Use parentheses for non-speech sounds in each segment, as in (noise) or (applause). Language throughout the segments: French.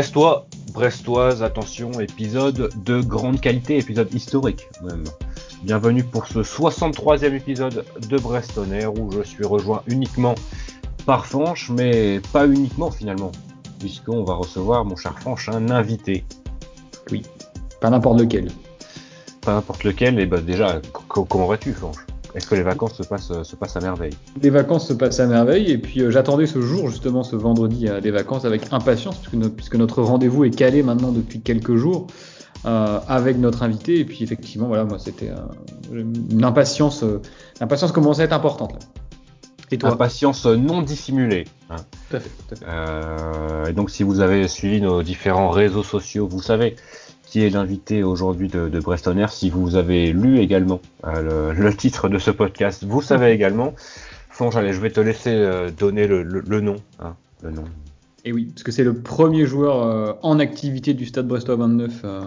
Brestois, Brestoise, attention, épisode de grande qualité, épisode historique même. Bienvenue pour ce 63e épisode de Brestonner où je suis rejoint uniquement par Fanche, mais pas uniquement finalement, puisqu'on va recevoir, mon cher Fanche, un invité. Oui, pas n'importe lequel. Pas n'importe lequel, et bah déjà, comment vas-tu Fanche? Est-ce que les vacances se passent, se passent à merveille Les vacances se passent à merveille et puis euh, j'attendais ce jour, justement ce vendredi euh, des vacances avec impatience puisque, puisque notre rendez-vous est calé maintenant depuis quelques jours euh, avec notre invité et puis effectivement voilà moi c'était euh, une impatience, euh, l'impatience commençait à être importante. Là. Et toi Impatience non dissimulée. Hein. Tout à fait. Tout à fait. et donc si vous avez suivi nos différents réseaux sociaux, vous savez qui est l'invité aujourd'hui de, de Breston Air. Si vous avez lu également euh, le, (laughs) titre de ce podcast, vous savez également. Fonge, allez, je vais te laisser euh, donner le, nom. Hein, le nom. Et oui, parce que c'est le premier joueur euh, en activité du Stade Brestois 29 euh,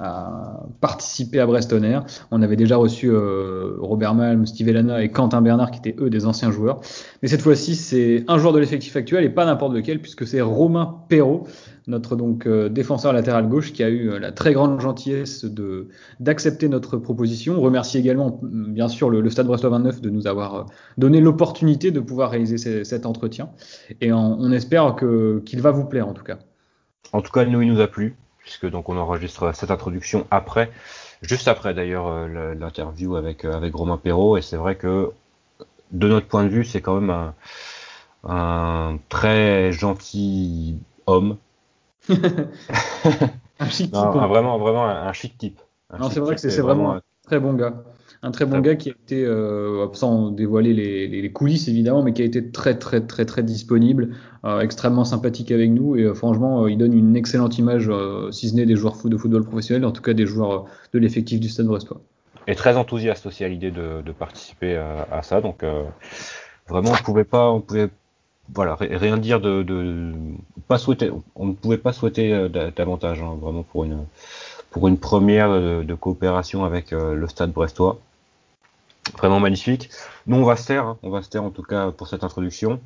à participer à Breston Air. On avait déjà reçu Robert Malm, Steve Elana et Quentin Bernard, qui étaient eux des anciens joueurs. Mais cette fois-ci, c'est un joueur de l'effectif actuel et pas n'importe lequel, puisque c'est Romain Perrault, notre donc euh, défenseur latéral gauche, qui a eu euh, la très grande gentillesse de d'accepter notre proposition. On remercie également, bien sûr, le, le Stade Brestois 29 de nous avoir euh, donné l'opportunité de pouvoir réaliser cet entretien. Et on, espère que qu'il va vous plaire en tout cas. En tout cas, nous, il nous a plu, puisque donc on enregistre cette introduction après, juste après d'ailleurs l'interview avec avec Romain Perrault, et c'est vrai que de notre point de vue, c'est quand même un très gentil homme un chic non, type. Un, vraiment, vraiment un, un, chic type. Un non, c'est vrai que c'est vraiment un très bon gars. Un très bon très gars qui a été, euh, sans dévoiler les, les, les, coulisses évidemment, mais qui a été très très très très disponible, euh, extrêmement sympathique avec nous et euh, franchement, il donne une excellente image, si ce n'est des joueurs de football professionnel, en tout cas des joueurs de l'effectif du Stade Brestois. Et très enthousiaste aussi à l'idée de, de, participer à, à ça, donc vraiment on pouvait pas, on pouvait voilà, rien dire de, pas souhaiter, on ne pouvait pas souhaiter davantage, hein, vraiment pour une première de, de coopération avec euh, le Stade Brestois. Vraiment magnifique. Nous on va se taire, hein, on va se taire en tout cas pour cette introduction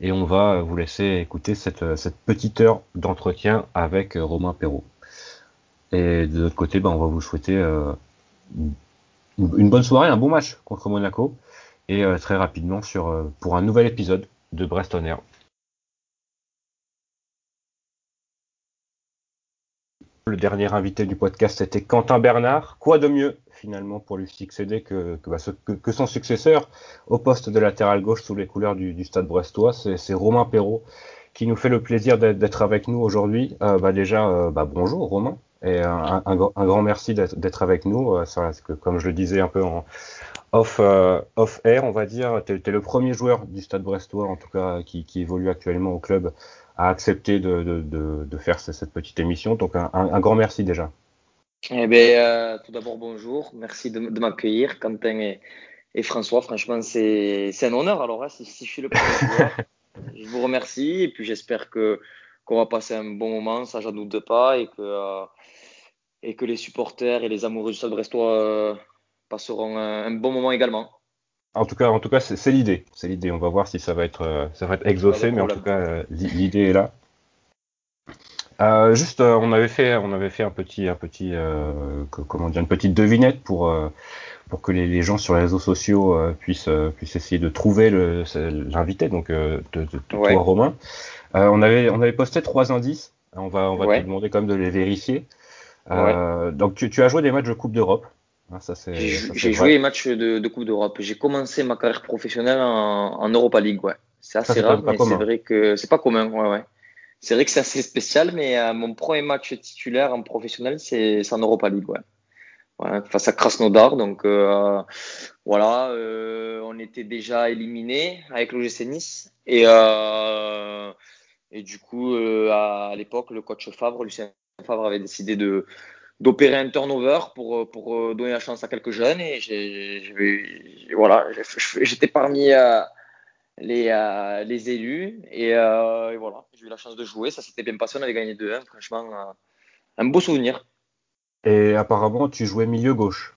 et on va vous laisser écouter cette, petite heure d'entretien avec Romain Perrault. Et de l'autre côté, ben, on va vous souhaiter euh, une bonne soirée, un bon match contre Monaco et euh, très rapidement sur pour un nouvel épisode de Breston Air. Le dernier invité du podcast était Quentin Bernard. Quoi de mieux finalement pour lui succéder que, bah, son successeur au poste de latéral gauche sous les couleurs du, stade brestois, c'est Romain Perrault qui nous fait le plaisir d'être avec nous aujourd'hui. Euh, bah, déjà, euh, bah, bonjour Romain et un, grand merci d'être avec nous. Euh, comme je le disais un peu en, off, euh, off air, on va dire. Tu es, le premier joueur du Stade Brestois, en tout cas, qui, qui évolue actuellement au club, à accepter de, de, de, de faire cette petite émission. Donc un, un, un grand merci déjà. Eh bien, euh, tout d'abord bonjour, merci de, de m'accueillir, Quentin et, et, François. Franchement, c'est un honneur. Alors là, si, si je suis le premier (laughs) joueur, je vous remercie et puis j'espère que qu'on va passer un bon moment, ça j'en doute pas, et que euh, et que les supporters et les amoureux du Stade Brestois euh, passeront un, un, bon moment également. En tout cas, en tout cas, c'est l'idée. C'est l'idée. On va voir si ça va être, euh, ça va être exaucé, mais en tout cas, euh, l'idée est là. Euh, juste, on avait fait, on avait fait un petit, un petit, euh, comment dire, une petite devinette pour pour que les, les, gens sur les réseaux sociaux puissent puissent essayer de trouver l'invité, donc de, de, de ouais. toi, Romain. on avait on avait posté trois indices. On va on va ouais. te demander quand même de les vérifier. Ouais. Donc tu, tu as joué des matchs de Coupe d'Europe. Ah, J'ai joué les matchs de, de Coupe d'Europe. J'ai commencé ma carrière professionnelle en, en Europa League, ouais. C'est assez ça, rare, mais c'est vrai que c'est pas commun, ouais, ouais. C'est vrai que c'est assez spécial, mais euh, mon premier match titulaire en professionnel, c'est en Europa League, ouais. ouais face à Krasnodar, donc euh, voilà, euh, on était déjà éliminé avec l'OGC Nice et euh, et du coup à, à l'époque le coach Favre, Lucien Favre avait décidé de d'opérer un turnover pour, pour donner la chance à quelques jeunes et j'ai voilà j'étais parmi euh, les, euh, les élus et, euh, et voilà. J'ai eu la chance de jouer ça s'était bien passé on avait gagné 2-1 franchement euh, un beau souvenir. Et apparemment tu jouais milieu gauche.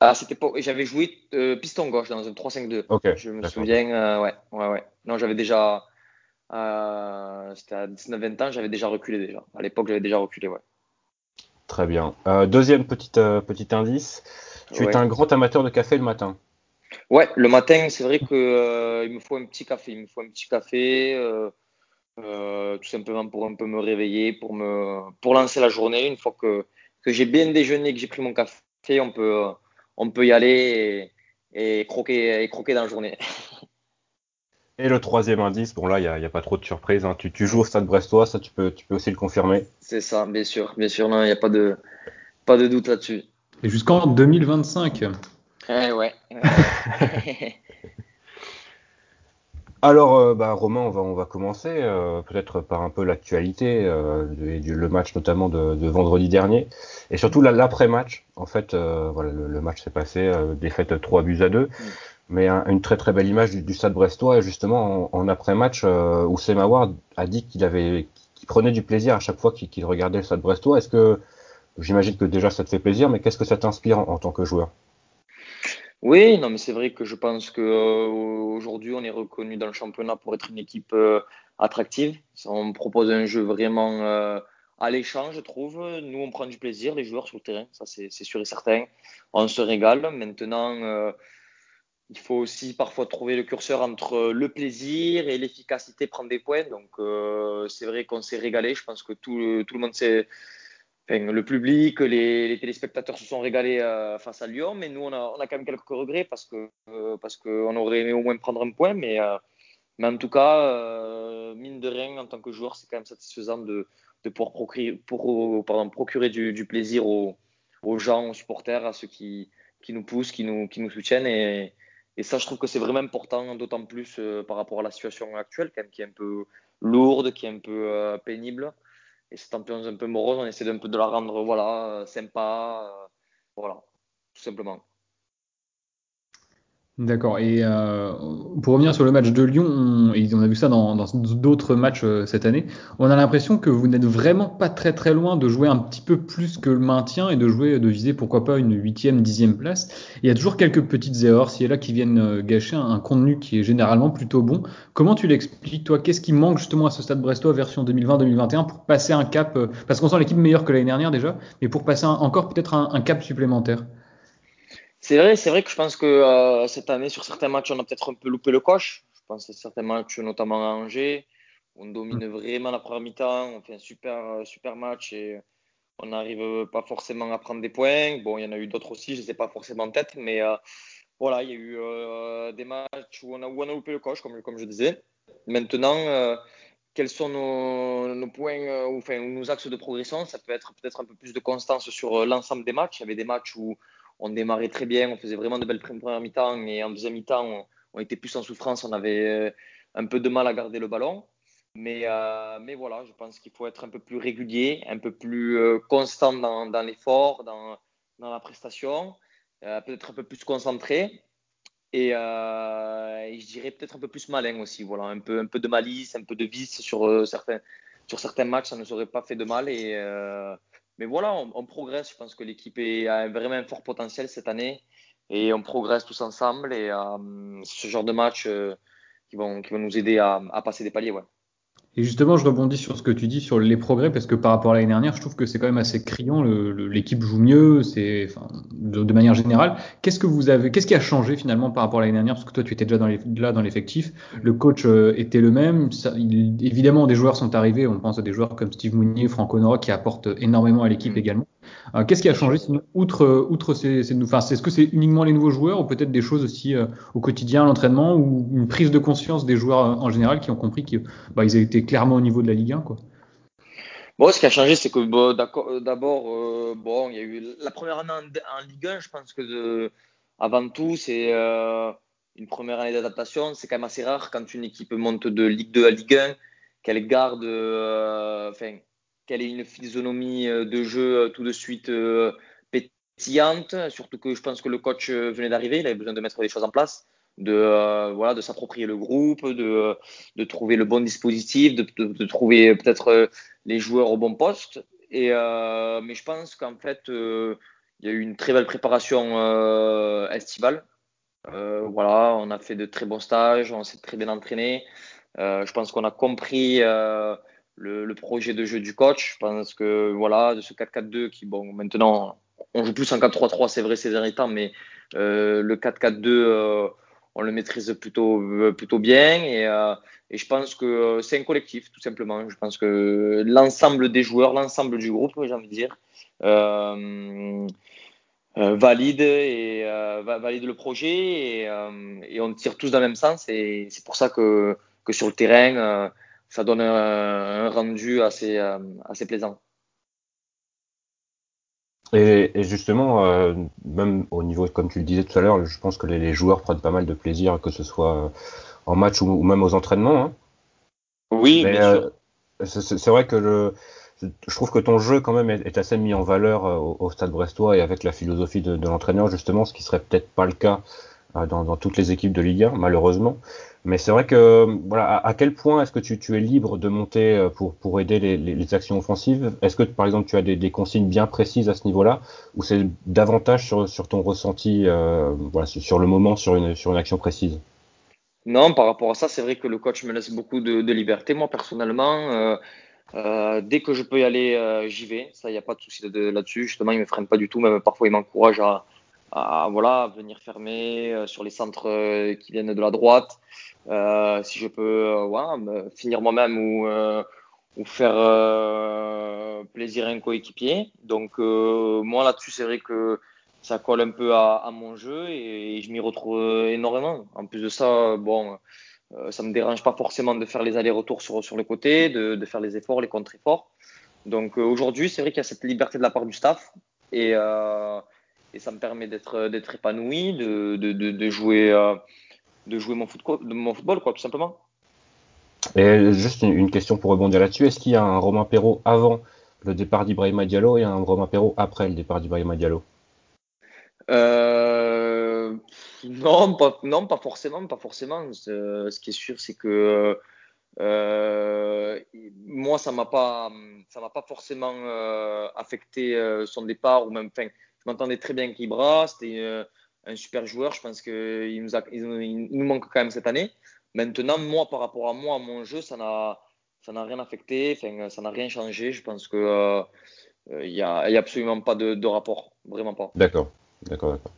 Ah c'était pas j'avais joué euh, piston gauche dans un 3-5-2 okay, je me souviens euh, ouais ouais ouais. Non j'avais déjà c'était à 19-20 ans, j'avais déjà reculé déjà. À l'époque, j'avais déjà reculé, ouais. Très bien. deuxième petit, petit indice. Tu es un grand amateur de café le matin. Ouais, le matin, c'est vrai que il me faut un petit café. Il me faut un petit café. Euh, tout simplement pour un peu me réveiller, pour, me, pour lancer la journée. Une fois que, que j'ai bien déjeuné, que j'ai pris mon café, on peut, on peut y aller et, croquer, et croquer dans la journée. (laughs) Et le troisième indice, bon là, il n'y a, a, pas trop de surprise. Hein. Tu, tu, joues au Stade Brestois, ça tu peux, tu peux aussi le confirmer. C'est ça, bien sûr, bien sûr, il n'y a pas de, pas de doute là-dessus. Et jusqu'en 2025. Eh ouais. (laughs) Alors, euh, bah, Romain, on va, on va commencer euh, peut-être par un peu l'actualité euh, du, le match notamment de, de, vendredi dernier et surtout l'après-match. En fait, euh, voilà, le, match s'est passé défaite 3 buts à 2, mais une très très belle image du, Stade Brestois justement en, après-match où Ward a dit qu'il prenait du plaisir à chaque fois qu'il regardait le Stade Brestois. Est-ce que j'imagine que déjà ça te fait plaisir, mais qu'est-ce que ça t'inspire en tant que joueur? Oui, non, mais c'est vrai que je pense que euh, aujourd'hui on est reconnu dans le championnat pour être une équipe euh, attractive. On propose un jeu vraiment euh, alléchant, je trouve. Nous, on prend du plaisir, les joueurs sur le terrain, ça c'est sûr et certain. On se régale. Maintenant, euh, il faut aussi parfois trouver le curseur entre le plaisir et l'efficacité, prendre des points. Donc, c'est vrai qu'on s'est régalé. Je pense que tout, tout le monde s'est le public, les, téléspectateurs se sont régalés euh, face à Lyon, mais nous, on a, on a, quand même quelques regrets parce que euh, qu'on aurait aimé au moins prendre un point, mais, euh, mais en tout cas, mine de rien, en tant que joueur, c'est quand même satisfaisant de, de pouvoir procurer, pour, pardon, procurer du, du plaisir aux, aux, gens, aux supporters, à ceux qui, qui nous poussent, qui nous, qui nous soutiennent. Et, et ça, je trouve que c'est vraiment important, d'autant plus par rapport à la situation actuelle, quand même, qui est un peu lourde, qui est un peu pénible. Et cette ambiance un peu morose, on essaie un peu de la rendre voilà, euh, sympa. Euh, voilà, tout simplement. D'accord. Et euh, pour revenir sur le match de Lyon, on, et on a vu ça dans d'autres matchs euh, cette année, on a l'impression que vous n'êtes vraiment pas très très loin de jouer un petit peu plus que le maintien et de jouer, de viser pourquoi pas une huitième, dixième place. Il y a toujours quelques petites erreurs ci et là qui viennent euh, gâcher un, contenu qui est généralement plutôt bon. Comment tu l'expliques toi? Qu'est-ce qui manque justement à ce stade brestois version 2020-2021 pour passer un cap Parce qu'on sent l'équipe meilleure que l'année dernière déjà, mais pour passer encore peut-être un cap supplémentaire? C'est vrai, c'est vrai que je pense que euh, cette année, sur certains matchs, on a peut-être un peu loupé le coche. Je pense à certains matchs, notamment à Angers. On domine vraiment la première mi-temps, on fait un super, euh, super match et on n'arrive pas forcément à prendre des points. Bon, il y en a eu d'autres aussi, je ne sais pas forcément en tête, mais euh, voilà, il y a eu des matchs où on, a, où on a loupé le coche, comme, comme je disais. Maintenant, quels sont nos, nos points, ou, enfin, nos axes de progression? Ça peut être peut-être un peu plus de constance sur l'ensemble des matchs. Il y avait des matchs où on démarrait très bien, on faisait vraiment de belles premières mi-temps et en deuxième mi-temps, on, était plus en souffrance, on avait euh, un peu de mal à garder le ballon. Mais, euh, mais voilà, je pense qu'il faut être un peu plus régulier, un peu plus euh, constant dans, l'effort, dans, la prestation, peut-être un peu plus concentré et, je dirais peut-être un peu plus malin aussi. Voilà, un peu, un peu de malice, un peu de vice sur, certains, matchs, ça ne serait pas fait de mal. Mais voilà, on, progresse. Je pense que l'équipe a vraiment un fort potentiel cette année et on progresse tous ensemble. Et euh, ce genre de match euh, qui, vont, nous aider à, passer des paliers. Et justement, je rebondis sur ce que tu dis sur les progrès, parce que par rapport à l'année dernière, je trouve que c'est quand même assez criant. L'équipe joue mieux, c'est, enfin, de, manière générale. Qu'est-ce que vous avez, qu'est-ce qui a changé finalement par rapport à l'année dernière? Parce que toi, tu étais déjà dans les, là dans l'effectif. Le coach euh, était le même. Ça, évidemment, des joueurs sont arrivés. On pense à des joueurs comme Steve Mounier, Franck Honora, qui apportent énormément à l'équipe mm. également. Euh, qu'est-ce qui a changé outre, outre ces, ces enfin, est-ce que c'est uniquement les nouveaux joueurs ou peut-être des choses aussi euh, au quotidien, l'entraînement ou une prise de conscience des joueurs en général qui ont compris qu'ils bah, étaient clairement au niveau de la Ligue 1 quoi? Bon, ce qui a changé, c'est que bon, d'abord, euh, bon, il y a eu la première année en, Ligue 1. Je pense que avant tout, c'est euh, une première année d'adaptation. C'est quand même assez rare quand une équipe monte de Ligue 2 à Ligue 1 qu'elle garde, euh, enfin, qu'elle ait une physionomie de jeu tout de suite pétillante. Surtout que je pense que le coach venait d'arriver, il avait besoin de mettre des choses en place de euh, voilà de s'approprier le groupe, de, de trouver le bon dispositif, de, de, trouver peut-être euh, les joueurs au bon poste. Et euh, mais je pense qu'en fait il y a eu une très belle préparation estivale. voilà, on a fait de très bons stages, on s'est très bien entraîné. je pense qu'on a compris le, projet de jeu du coach. Je pense que voilà, de ce 4-4-2 qui, bon, maintenant, on joue plus en 4-3-3, c'est vrai ces derniers temps, mais le 4-4-2, on le maîtrise plutôt, plutôt bien. Et, et je pense que c'est un collectif, tout simplement. Je pense que l'ensemble des joueurs, l'ensemble du groupe, j'ai envie de dire, euh, euh, valide et euh, valide le projet et, et, on tire tous dans le même sens. Et c'est pour ça que, que sur le terrain, ça donne un, rendu assez, assez plaisant. Et, et justement, même au niveau, comme tu le disais tout à l'heure, je pense que les, les, joueurs prennent pas mal de plaisir, que ce soit en match ou, même aux entraînements. Hein. Oui, bien sûr. C'est vrai que le, je trouve que ton jeu quand même est, assez mis en valeur euh, au, Stade Brestois et avec la philosophie de, l'entraîneur justement, ce qui serait peut-être pas le cas euh, dans, toutes les équipes de Ligue 1 malheureusement. Mais c'est vrai que voilà, à, quel point est-ce que tu, es libre de monter euh, pour, pour aider les, actions offensives? Est-ce que par exemple tu as des, consignes bien précises à ce niveau-là? Ou c'est davantage sur, sur ton ressenti voilà, sur le moment sur une, sur une action précise? Non, par rapport à ça, c'est vrai que le coach me laisse beaucoup de, liberté. Moi, personnellement, euh, dès que je peux y aller, euh, j'y vais. Ça, il n'y a pas de souci là-dessus. Justement, il me freine pas du tout. Même parfois, il m'encourage à, à, voilà, venir fermer euh, sur les centres qui viennent de la droite. Si je peux voilà, finir moi-même ou, ou faire plaisir à un coéquipier. Donc, moi, là-dessus, c'est vrai que ça colle un peu à, à mon jeu et, je m'y retrouve énormément. En plus de ça, bon euh, ça me dérange pas forcément de faire les allers-retours sur, sur le côté, de, de faire les efforts, les contre-efforts. Donc euh, aujourd'hui, c'est vrai qu'il y a cette liberté de la part du staff et, euh, et ça me permet d'être d'être épanoui, de, de, de, jouer de jouer mon football, mon football quoi, tout simplement. Et juste une, question pour rebondir là-dessus, est-ce qu'il y a un Romain Perrault avant le départ d'Ibrahima Diallo et un Romain Perrault après le départ d'Ibrahima Diallo? Euh, non, pas, non, pas forcément, pas forcément. Ce qui est sûr, c'est que euh, moi, ça m'a pas, ça m'a pas forcément euh, affecté euh, son départ ou même. Je m'entendais très bien avec Ibra, c'était euh, un super joueur. Je pense qu'il nous, a, il nous manque quand même cette année. Maintenant, moi, par rapport à moi, à mon jeu, ça n'a, ça n'a rien affecté. Enfin, ça n'a rien changé. Je pense que il y a, absolument pas de, de rapport, vraiment pas. D'accord, d'accord, d'accord.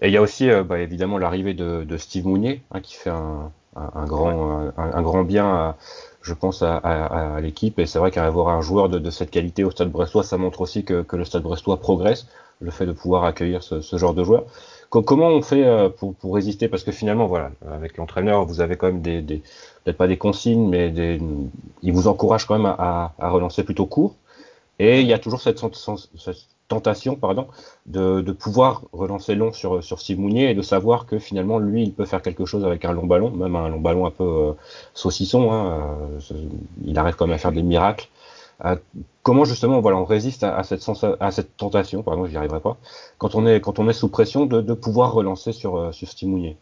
Et il y a aussi euh, bah, évidemment l'arrivée de, de, Steve Mounier hein, qui fait un, un, un grand, un, un, grand bien, à, je pense, à, à, à l'équipe. Et c'est vrai qu'avoir un joueur de, de, cette qualité au Stade Brestois, ça montre aussi que, que, le Stade Brestois progresse. Le fait de pouvoir accueillir ce, genre de joueurs. comment on fait euh, pour, résister? Parce que finalement, voilà, avec l'entraîneur, vous avez quand même des, peut-être pas des consignes, mais des, il vous encourage quand même à, relancer plutôt court. Et il y a toujours cette, tentation pardon, de, de, pouvoir relancer long sur, sur Steve Mounier et de savoir que finalement lui il peut faire quelque chose avec un long ballon, même un long ballon un peu euh, saucisson, hein, euh, il arrive quand même à faire des miracles. Euh, comment justement voilà on résiste à, cette, tentation, pardon j'y arriverai pas, quand on est, quand on sous pression de, pouvoir relancer sur, euh, sur Mounier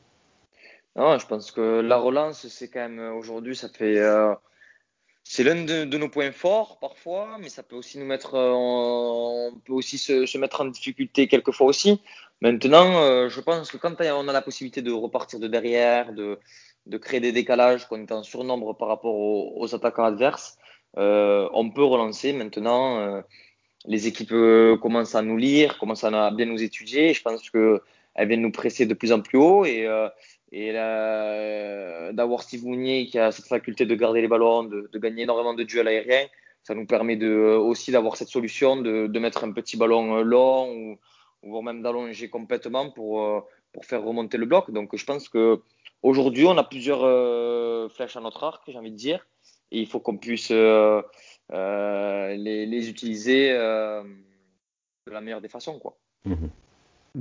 non, je pense que la relance, c'est quand même aujourd'hui, ça fait c'est l'un de, nos points forts parfois, mais ça peut aussi nous mettre, euh, on peut aussi se, mettre en difficulté quelquefois aussi. Maintenant, euh, je pense que quand on a la possibilité de repartir de derrière, de, créer des décalages, qu'on est en surnombre par rapport aux, attaquants adverses, euh, on peut relancer. Maintenant, euh, les équipes euh, commencent à nous lire, commencent à bien nous étudier. Je pense qu'elles viennent nous presser de plus en plus haut et d'avoir Steve Mounier qui a cette faculté de garder les ballons, de, gagner énormément de duels aériens, ça nous permet de, aussi d'avoir cette solution de, mettre un petit ballon long ou, même d'allonger complètement pour, euh, faire remonter le bloc. Donc je pense que aujourd'hui on a plusieurs euh, flèches à notre arc, j'ai envie de dire, il faut qu'on puisse euh, euh les, utiliser euh, de la meilleure des façons. Quoi. Mmh.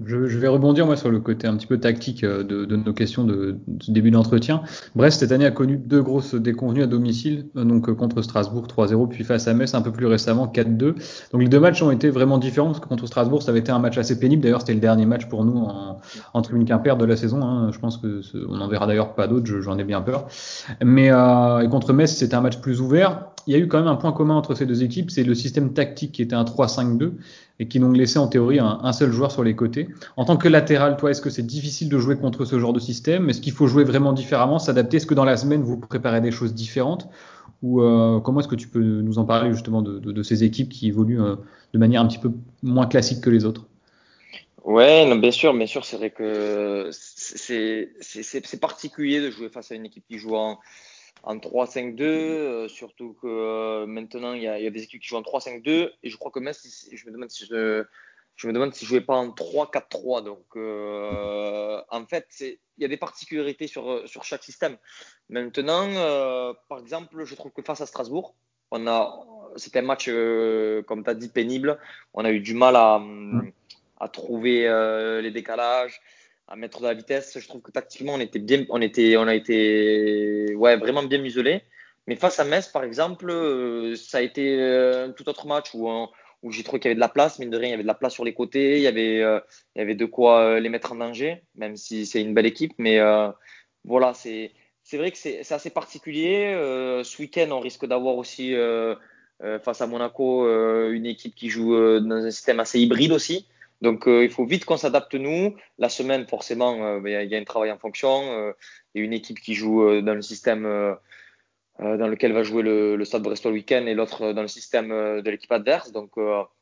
Je, vais rebondir moi sur le côté un petit peu tactique euh, de, de nos questions de, de début d'entretien. Brest cette année a connu deux grosses déconvenues à domicile, euh, donc euh, contre Strasbourg 3-0, puis face à Metz un peu plus récemment 4-2. Donc les deux matchs ont été vraiment différents parce que contre Strasbourg ça avait été un match assez pénible. D'ailleurs c'était le dernier match pour nous en, en tribune Quimper de la saison. Hein. Je pense que on n'en verra d'ailleurs pas d'autres, j'en ai bien peur. Mais euh, et contre Metz c'était un match plus ouvert. Il y a eu quand même un point commun entre ces deux équipes, c'est le système tactique qui était un 3-5-2 et qui donc laissait en théorie un, seul joueur sur les côtés. En tant que latéral, toi, est-ce que c'est difficile de jouer contre ce genre de système? Est-ce qu'il faut jouer vraiment différemment, s'adapter? Est-ce que dans la semaine, vous préparez des choses différentes? Ou euh, comment est-ce que tu peux nous en parler justement de, ces équipes qui évoluent euh, de manière un petit peu moins classique que les autres? Ouais, bien sûr, bien sûr, c'est vrai que c'est particulier de jouer face à une équipe qui joue en, en 3-5-2, euh, surtout que euh, maintenant il y, a, il y, a, des équipes qui jouent en 3-5-2 et je crois que même si je me demande si je, je me demande si je jouais pas en 3-4-3. Donc euh, en fait, il y a des particularités sur, sur chaque système. Maintenant, euh, par exemple, je trouve que face à Strasbourg, on a c'était un match comme tu as dit pénible. On a eu du mal à, à trouver les décalages à mettre de la vitesse. Je trouve que tactiquement, on était bien, on était, on a été, ouais, vraiment bien muselé. Mais face à Metz, par exemple, euh, ça a été euh, un tout autre match où, où j'ai trouvé qu'il y avait de la place, mine de rien, il y avait de la place sur les côtés, il y avait, euh, il y avait de quoi les mettre en danger, même si c'est une belle équipe. Mais voilà, c'est, c'est vrai que c'est assez particulier. ce week-end, on risque d'avoir aussi face à Monaco une équipe qui joue dans un système assez hybride aussi. Donc, euh, il faut vite qu'on s'adapte, nous. La semaine, forcément, euh, ben, il y, a un travail en fonction. Euh, il y a une équipe qui joue dans le système dans lequel va jouer le, Stade Brestois le week-end et l'autre dans le système de l'équipe adverse. Donc,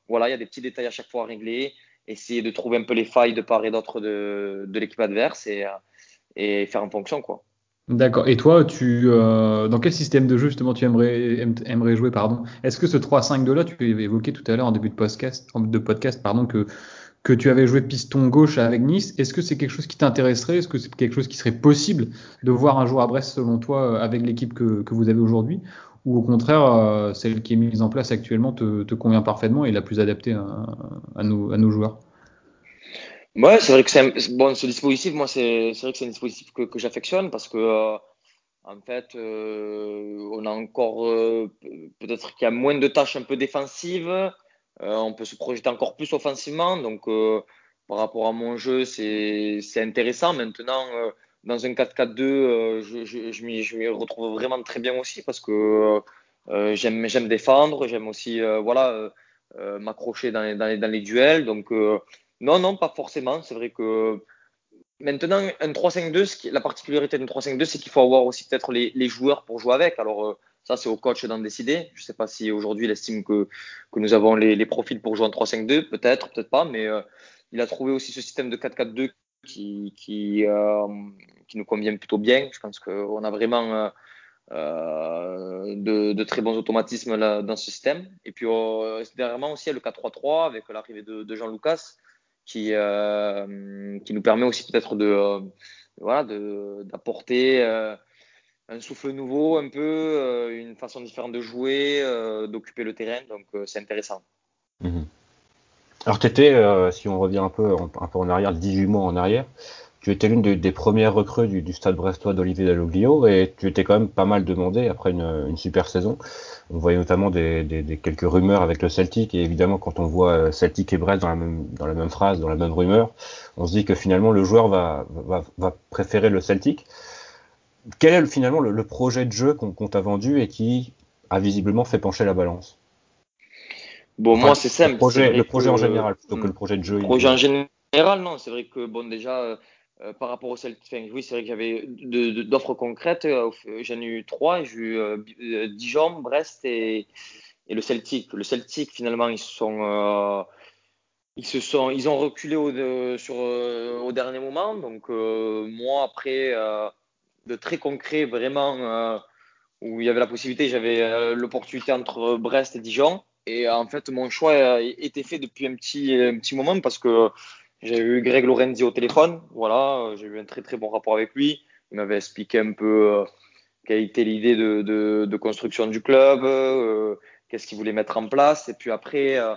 voilà, il y a des petits détails à chaque fois à régler. Essayer de trouver un peu les failles de part et d'autre de, l'équipe adverse et, faire en fonction, quoi. D'accord. Et toi, tu, dans quel système de jeu justement tu aimerais, aimerais jouer pardon? Est-ce que ce 3-5-2 là, tu évoqué tout à l'heure en début de podcast, de podcast pardon, que que tu avais joué piston gauche avec Nice. Est-ce que c'est quelque chose qui t'intéresserait? Est-ce que c'est quelque chose qui serait possible de voir un jour à Brest, selon toi, euh, avec l'équipe que, vous avez aujourd'hui? Ou au contraire, euh, celle qui est mise en place actuellement te, convient parfaitement et la plus adaptée à, nos, joueurs? Ouais, c'est vrai que c'est bon, ce dispositif, moi, c'est vrai que c'est un dispositif que, j'affectionne parce que. Euh, en fait, on a encore peut-être qu'il y a moins de tâches un peu défensives. Euh, on peut se projeter encore plus offensivement. Donc, euh, par rapport à mon jeu, c'est intéressant. Maintenant, euh, dans un 4-4-2, je, je, je m'y retrouve vraiment très bien aussi parce que j'aime défendre, j'aime aussi voilà, m'accrocher dans, dans, dans, les duels. Donc, non, non, pas forcément. C'est vrai que maintenant, un 3-5-2, la particularité d'un 3-5-2, c'est qu'il faut avoir aussi peut-être les, les, joueurs pour jouer avec. Alors, ça, c'est au coach d'en décider. Je ne sais pas si aujourd'hui il estime que, que nous avons les, profils pour jouer en 3-5-2, peut-être, peut-être pas, mais euh, il a trouvé aussi ce système de 4-4-2 qui, euh, qui, nous convient plutôt bien. Je pense qu'on a vraiment euh, de, de, très bons automatismes dans ce système. Et puis, dernièrement aussi, il y a le 4-3-3 avec l'arrivée de, de, Jean Lucas qui, qui nous permet aussi peut-être de, voilà, d'apporter un souffle nouveau, un peu, euh, une façon différente de jouer, euh, d'occuper le terrain. Donc euh, c'est intéressant. Mhm. Alors tu étais, si on revient un peu, un peu en arrière, 18 mois en arrière, tu étais l'une des, premières recrues du, stade brestois d'Olivier Dalloglio et tu étais quand même pas mal demandé après une, super saison. On voyait notamment des, quelques rumeurs avec le Celtic et évidemment quand on voit Celtic et Brest dans la même, dans la même phrase, dans la même rumeur, on se dit que finalement le joueur va, va, va préférer le Celtic quel est finalement le, projet de jeu qu'on t'a vendu et qui a visiblement fait pencher la balance? Bon, moi, c'est simple. Le projet, le projet en général, plutôt que le projet de jeu. Le projet en général, non. C'est vrai que, bon, déjà, euh, euh, par rapport au Celtic, oui, c'est vrai que j'avais d'offres concrètes. Euh, j'en ai eu trois. J'ai eu Dijon, Brest et, et, le Celtic. Le Celtic, finalement, ils sont. ils se sont, ils ont reculé au, sur, au dernier moment. Donc moi après, de très concret, vraiment, euh, où il y avait la possibilité, j'avais euh, l'opportunité entre Brest et Dijon. Et en fait, mon choix a été fait depuis un petit, un petit moment parce que j'ai eu Greg Lorenzi au téléphone. Voilà, j'ai eu un très très bon rapport avec lui. Il m'avait expliqué un peu euh, quelle était l'idée de, de, construction du club, euh, qu'est-ce qu'il voulait mettre en place. Et puis après, euh,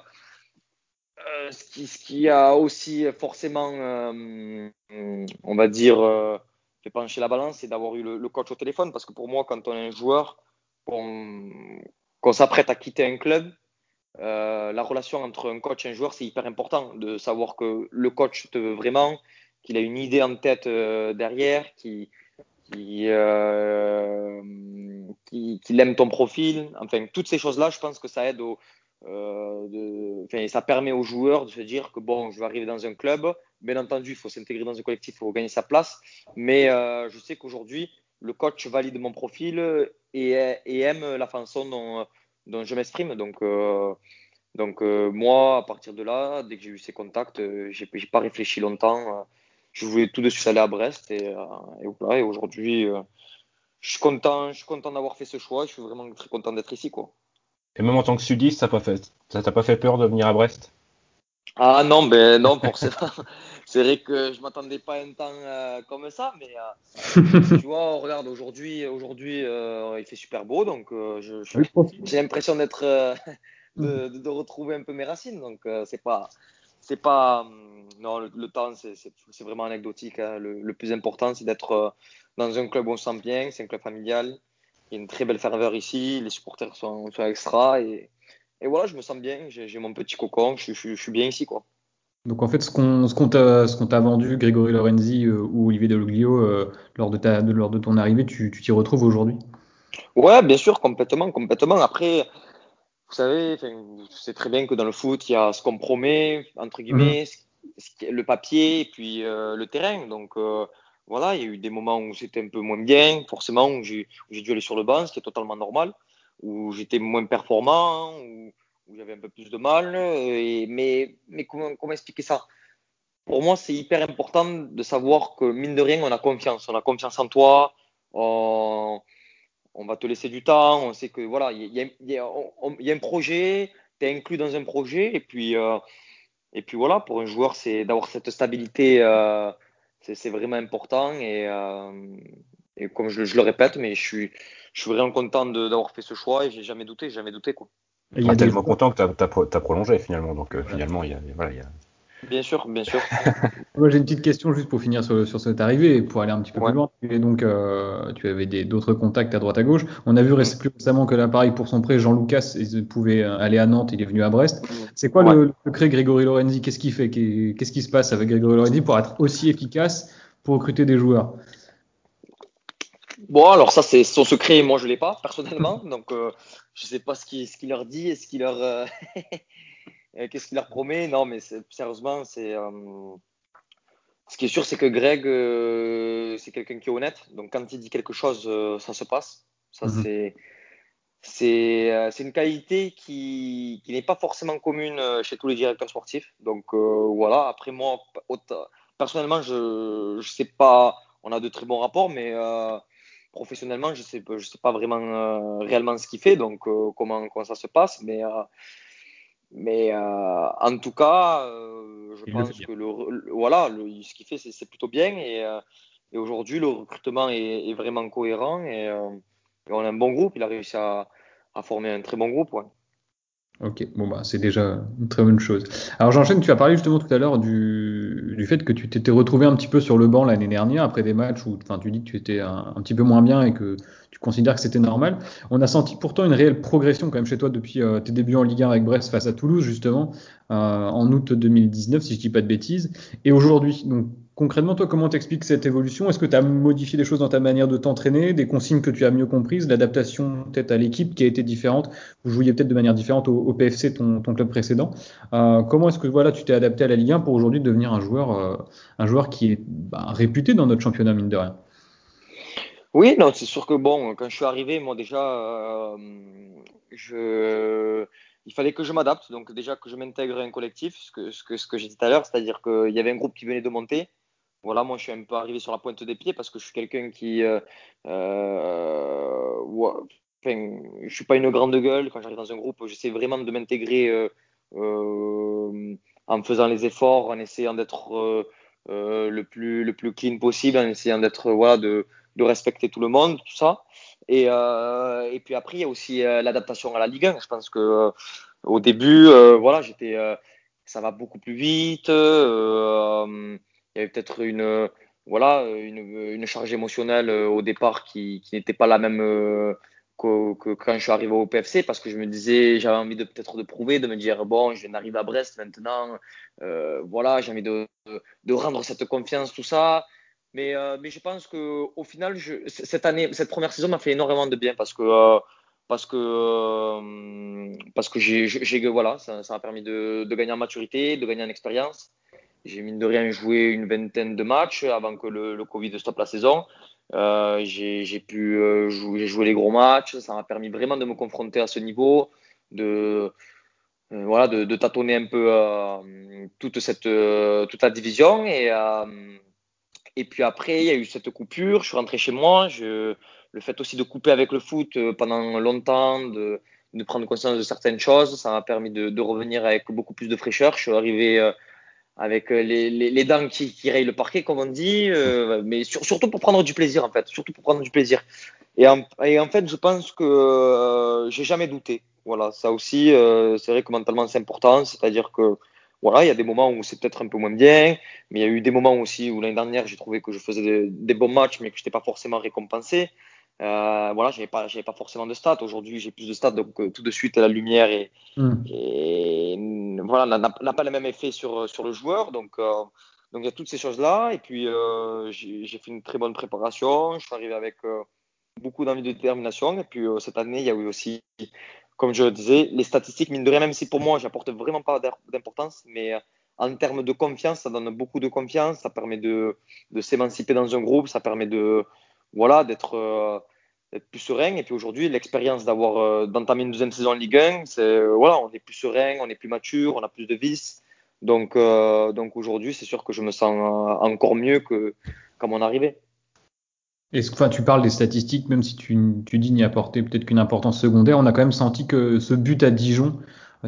ce, qui, ce qui a aussi forcément, on va dire, fait pencher la balance, c'est d'avoir eu le, coach au téléphone. Parce que pour moi, quand on est un joueur, qu'on s'apprête à quitter un club, euh, la relation entre un coach et un joueur, c'est hyper important de savoir que le coach te veut vraiment, qu'il a une idée en tête euh, derrière, qui, qui, euh, qu'il aime ton profil. Enfin, toutes ces choses-là, je pense que ça aide au, euh, ça permet aux joueurs de se dire que bon, je vais arriver dans un club. Bien entendu, il faut s'intégrer dans un collectif, il faut gagner sa place. Mais euh, je sais qu'aujourd'hui, le coach valide mon profil et, aime la façon dont, je m'exprime. Donc, euh, euh, moi, à partir de là, dès que j'ai eu ces contacts, j'ai pas réfléchi longtemps. je voulais tout de suite aller à Brest et, et, et aujourd'hui, je suis content, content d'avoir fait ce choix. Je suis vraiment très content d'être ici, quoi. Et même en tant que sudiste, ça t'a pas fait, ça t'a pas fait peur de venir à Brest? Ah non, ben non, forcément. (laughs) c'est vrai que je m'attendais pas à un temps comme ça, mais (laughs) tu vois, regarde aujourd'hui, aujourd'hui, il fait super beau, donc je, j'ai l'impression d'être (laughs) de, de, retrouver un peu mes racines. Donc, euh, c'est pas. C'est pas. Hum, non, le, temps, c'est vraiment anecdotique. Hein. Le, plus important, c'est d'être euh, dans un club où on se sent bien. C'est un club familial. Il y a une très belle ferveur ici. Les supporters sont, sont extra. Et, et, voilà, je me sens bien. J'ai mon petit cocon. Je, je, je, suis bien ici, quoi. Donc en fait, ce qu'on t'a vendu, Grégory Lorenzi euh, ou Olivier Deloglio, euh, lors, de ta, de, lors de ton arrivée, tu t'y retrouves aujourd'hui? Ouais, bien sûr, complètement, complètement. Après, vous savez, c'est très bien que dans le foot, il y a ce qu'on promet, entre guillemets, mhm. le papier et puis euh, le terrain. Donc voilà, il y a eu des moments où c'était un peu moins bien, forcément, où j'ai dû aller sur le banc, ce qui est totalement normal, où j'étais moins performant, où, j'avais un peu plus de mal. Mais comment, expliquer ça? Pour moi, c'est hyper important de savoir que, mine de rien, on a confiance. On a confiance en toi. On, va te laisser du temps. On sait que voilà, il y, a un projet, tu es inclus dans un projet, et puis euh, et puis voilà, pour un joueur, c'est d'avoir cette stabilité, euh, c'est vraiment important. Et, euh, et comme je, je, le répète, mais je suis je suis vraiment content d'avoir fait ce choix et j'ai jamais douté, jamais douté quoi. Il a tellement content que tu as, as, prolongé finalement, donc finalement il y a, voilà, il y a Bien sûr, bien sûr. (laughs) Moi, j'ai une petite question juste pour finir sur, sur cette arrivée et pour aller un petit peu plus loin. Et donc, euh, tu avais d'autres contacts à droite à gauche. On a vu mm. plus récemment que l'appareil pour son prêt, Jean Lucas pouvait aller à Nantes, il est venu à Brest. Mm. C'est quoi le, secret Grégory Lorenzi? Qu'est-ce qu'il fait? Qu'est-ce qui se passe avec Grégory Lorenzi pour être aussi efficace pour recruter des joueurs? Bon, alors ça, c'est son secret. Moi, je l'ai pas personnellement, (laughs) donc euh, je sais pas ce qu'il ce leur dit et ce qu'il leur euh, Euh, (laughs) qu'est-ce qu'il leur promet? Non, mais sérieusement, c'est. Euh, ce qui est sûr, c'est que Greg, euh, c'est quelqu'un qui est honnête. Donc, quand il dit quelque chose, ça se passe. Ça, mhm. c'est. C'est une qualité qui, qui n'est pas forcément commune chez tous les directeurs sportifs. Donc voilà, après moi, personnellement, je ne sais pas, on a de très bons rapports, mais professionnellement, je ne sais, je sais pas vraiment réellement ce qu'il fait, donc comment, comment ça se passe. Mais mais euh, en tout cas, euh, je pense que le, voilà, le, ce qu'il fait, c'est plutôt bien. Et, euh, et aujourd'hui, le recrutement est, est, vraiment cohérent et, euh, et, on a un bon groupe. Il a réussi à, à former un très bon groupe. Ouais. Ok, bon bah c'est déjà une très bonne chose. Alors j'enchaîne, tu as parlé justement tout à l'heure du, du fait que tu t'étais retrouvé un petit peu sur le banc l'année dernière après des matchs où tu dis que tu étais un, un, petit peu moins bien et que tu considères que c'était normal. On a senti pourtant une réelle progression quand même chez toi depuis euh, tes débuts en Ligue 1 avec Brest face à Toulouse justement euh, en août 2019 si je dis pas de bêtises. Et aujourd'hui, donc Concrètement, toi, comment t'expliques cette évolution? Est-ce que tu as modifié des choses dans ta manière de t'entraîner, des consignes que tu as mieux comprises, l'adaptation peut-être à l'équipe qui a été différente Vous jouiez peut-être de manière différente au, PFC, ton, club précédent. Euh, comment est-ce que voilà, tu t'es adapté à la Ligue 1 pour aujourd'hui devenir un joueur, euh, un joueur qui est bah, réputé dans notre championnat, mine de rien? Oui, non, c'est sûr que bon, quand je suis arrivé, moi déjà, euh, il fallait que je m'adapte, donc déjà que je m'intègre à un collectif, ce que, ce que, ce que j'ai dit tout à l'heure, c'est-à-dire qu'il y avait un groupe qui venait de monter, voilà, moi je suis un peu arrivé sur la pointe des pieds parce que je suis quelqu'un qui. Euh, euh, je suis pas une grande gueule. Quand j'arrive dans un groupe, j'essaie vraiment de m'intégrer euh, euh en faisant les efforts, en essayant d'être euh, le, plus, le plus clean possible, en essayant d'être voilà, de, de respecter tout le monde, tout ça. Et, et puis après, il y a aussi l'adaptation à la Ligue 1. Je pense que au début, voilà, j'étais, ça va beaucoup plus vite il y avait peut-être une, voilà, une, une, charge émotionnelle euh, au départ qui, n'était pas la même euh, que, quand je suis arrivé au PFC parce que je me disais, j'avais envie de peut-être de prouver, de me dire, bon, je viens d'arriver à Brest maintenant, euh, voilà, j'ai envie de, rendre cette confiance, tout ça. Mais, euh, mais je pense que au final, cette année, cette première saison m'a fait énormément de bien parce que euh, parce que euh, parce que j'ai, voilà, ça, m'a permis de, gagner en maturité, de gagner en expérience. J'ai mine de rien joué une vingtaine de matchs avant que le, le Covid stoppe la saison. Euh, j'ai, pu jouer, j'ai joué les gros matchs. Ça m'a permis vraiment de me confronter à ce niveau, de voilà, de, de, tâtonner un peu toute cette toute la division et et puis après, il y a eu cette coupure, je suis rentré chez moi. Je, le fait aussi de couper avec le foot euh, pendant longtemps, de, de prendre conscience de certaines choses, ça m'a permis de, de, revenir avec beaucoup plus de fraîcheur. Je suis arrivé euh, avec euh, les, les, les, dents qui, qui rayent le parquet, comme on dit, euh, mais sur, surtout pour prendre du plaisir, en fait. Surtout pour prendre du plaisir. Et en, et en fait, je pense que euh, j'ai jamais douté. Voilà, ça aussi, c'est vrai que mentalement, c'est important. C'est-à-dire que voilà, il y a des moments où c'est peut-être un peu moins bien, mais il y a eu des moments aussi où l'année dernière, j'ai trouvé que je faisais des, des, bons matchs, mais que je n'étais pas forcément récompensé. Euh, voilà, j'avais pas, j'avais pas forcément de stats. Aujourd'hui, j'ai plus de stats, donc euh, tout de suite la lumière et, mm. et voilà n'a pas le même effet sur sur le joueur. Donc euh, donc il y a toutes ces choses là. Et puis euh, j'ai fait une très bonne préparation. Je suis arrivé avec euh, beaucoup d'envie de détermination. Et puis cette année, il y a eu aussi comme je le disais, les statistiques, mine de rien, même si pour moi, j'apporte vraiment pas d'importance, mais euh, en termes de confiance, ça donne beaucoup de confiance, ça permet de, de s'émanciper dans un groupe, ça permet de, voilà, d'être euh, plus serein. Et puis aujourd'hui, l'expérience d'avoir euh, d'entamer une deuxième saison en Ligue 1, c'est euh, voilà, on est plus serein, on est plus mature, on a plus de vis. Donc, donc aujourd'hui, c'est sûr que je me sens encore mieux que qu'à mon arrivée. Et enfin, tu parles des statistiques, même si tu, tu dis n'y apporter peut-être qu'une importance secondaire, on a quand même senti que ce but à Dijon,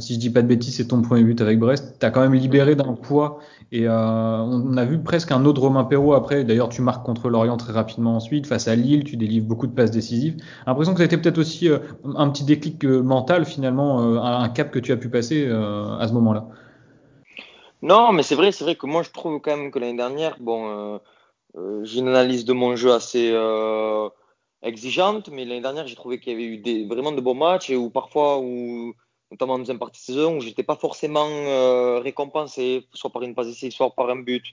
si je dis pas de bêtises, c'est ton premier but avec Brest, tu as quand même libéré d'un poids. Et euh, on a vu presque un autre Romain Perrault après. D'ailleurs, tu marques contre Lorient très rapidement ensuite. Face à Lille, tu délivres beaucoup de passes décisives. L'impression que ça a été peut-être aussi euh, un petit déclic euh, mental, finalement, un cap que tu as pu passer à ce moment-là. Non, mais c'est vrai, c'est vrai que moi, je trouve quand même que l'année dernière, bon j'ai une analyse de mon jeu assez exigeante, mais l'année dernière, j'ai trouvé qu'il y avait eu des, vraiment de bons matchs et où parfois, où, notamment en deuxième partie de saison, où j'étais pas forcément euh, récompensé, soit par une passe décisive, soit par un but.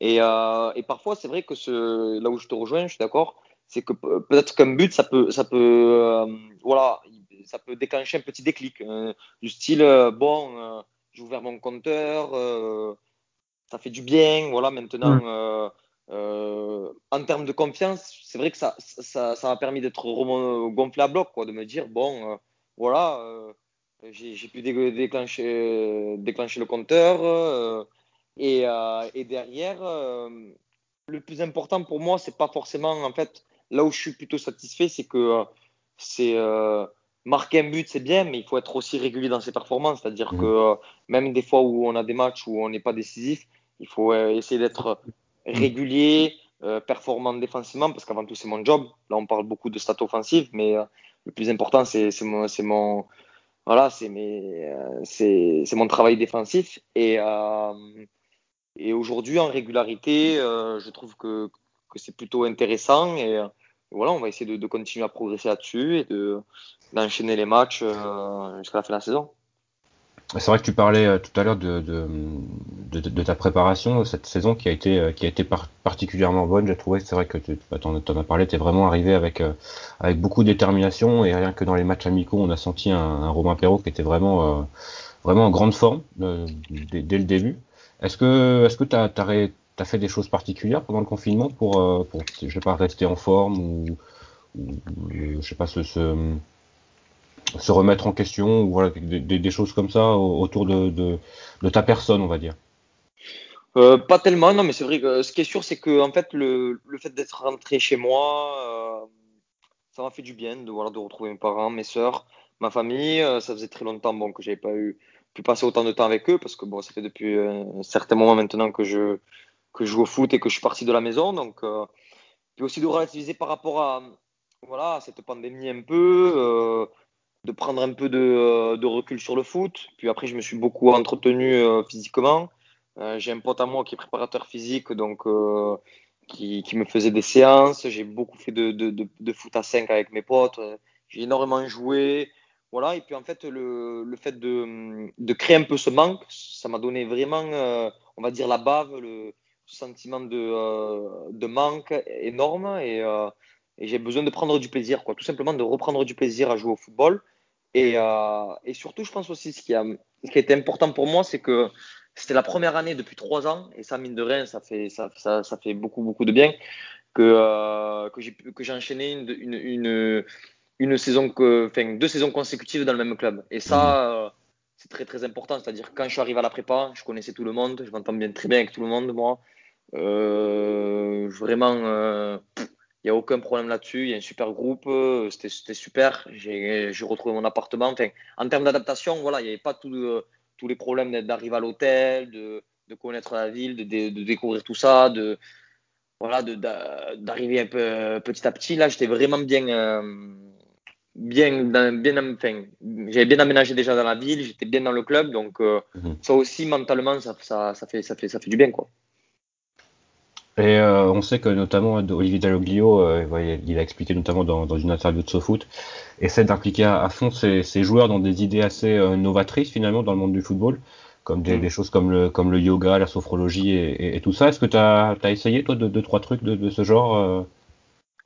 Et, euh, et parfois, c'est vrai que ce, là où je te rejoins, je suis d'accord, c'est que peut-être qu'un but, ça peut, ça peut, euh, voilà, ça peut déclencher un petit déclic, euh, du style, bon, j'ai ouvert mon compteur, ça fait du bien, voilà, maintenant. Euh, en termes de confiance, c'est vrai que ça, ça, ça m'a permis d'être gonflé à bloc, quoi, de me dire bon, euh, voilà, euh, j'ai pu déclencher, déclencher le compteur. Euh, et, euh, et, derrière, le plus important pour moi, c'est pas forcément, en fait, là où je suis plutôt satisfait, c'est que c'est marquer un but, c'est bien, mais il faut être aussi régulier dans ses performances. C'est-à-dire mmh. que même des fois où on a des matchs où on n'est pas décisif, il faut essayer d'être Mm. régulier, euh, performant défensivement, parce qu'avant tout, c'est mon job. Là, on parle beaucoup de stats offensives, mais euh, le plus important, c'est mon, mon, voilà, c'est euh, c'est mon travail défensif. Et, euh, et aujourd'hui, en régularité, euh, je trouve que, c'est plutôt intéressant. Et, voilà, on va essayer de continuer à progresser là-dessus et d'enchaîner les matchs jusqu'à la fin de la saison. C'est vrai que tu parlais euh, tout à l'heure de, ta préparation cette saison qui a été euh, qui a été par particulièrement bonne. J'ai trouvé, c'est vrai que tu bah, en, as parlé, tu es vraiment arrivé avec euh, avec beaucoup de détermination et rien que dans les matchs amicaux, on a senti un, Romain Perrault qui était vraiment en grande forme dès, le début. Est-ce que tu as, as, fait des choses particulières pendant le confinement pour je sais pas rester en forme ou, je sais pas ce se remettre en question ou voilà des, choses comme ça autour de, de, ta personne, on va dire. Euh, pas tellement, non, mais c'est vrai que ce qui est sûr, c'est que en fait le, le fait d'être rentré chez moi, euh, ça m'a fait du bien de voilà de retrouver mes parents, mes sœurs, ma famille. Euh, ça faisait très longtemps bon que j'avais pas eu pu passer autant de temps avec eux parce que bon ça depuis un certain moment maintenant que je que je joue au foot et que je suis parti de la maison, donc euh, puis aussi de relativiser par rapport à voilà cette pandémie un peu. De prendre un peu de, euh, de, recul sur le foot. Puis après, je me suis beaucoup entretenu euh, physiquement. Euh, j'ai un pote à moi qui est préparateur physique, donc qui, qui, me faisait des séances. J'ai beaucoup fait de, de, de, foot à 5 avec mes potes. J'ai énormément joué. Voilà. Et puis en fait, le, le fait de, de créer un peu ce manque, ça m'a donné vraiment, on va dire, la bave, le, sentiment de, de manque énorme et, et j'ai besoin de prendre du plaisir, quoi. Tout simplement de reprendre du plaisir à jouer au football. Et, et surtout, je pense aussi, ce qui a, ce qui a été important pour moi, c'est que c'était la première année depuis trois ans, et ça, mine de rien, ça fait, ça, ça, ça fait beaucoup, beaucoup de bien, que, euh, que j'ai enchaîné une, une, une, une, saison, que, enfin, deux saisons consécutives dans le même club. Et ça, mhm. euh, c'est très, très important. C'est-à-dire, quand je suis arrivé à la prépa, je connaissais tout le monde, je m'entends bien, très bien avec tout le monde, moi. Euh, vraiment, euh, n'y a aucun problème là-dessus. Il y a un super groupe, c'était super. J'ai retrouvé mon appartement. Enfin, en termes d'adaptation, voilà, il n'y avait pas tout tous les problèmes d'arriver à l'hôtel, de, de, connaître la ville, de, de, découvrir tout ça, de voilà, d'arriver un peu petit à petit. Là, j'étais vraiment bien, euh, bien, bien, enfin, j'avais bien aménagé déjà dans la ville, j'étais bien dans le club, donc euh, mhm. ça aussi mentalement, ça, ça, ça, fait, ça fait, ça fait du bien, quoi. Et euh, on sait que notamment Olivier Dalloglio, euh, il a expliqué notamment dans, dans une interview de SoFoot, essaie d'impliquer à, fond ses, ses, joueurs dans des idées assez euh, novatrices finalement dans le monde du football, comme des, mm. des, choses comme le, comme le yoga, la sophrologie et, et, tout ça. Est-ce que tu as, as, essayé toi deux, deux trois trucs de, de ce genre euh,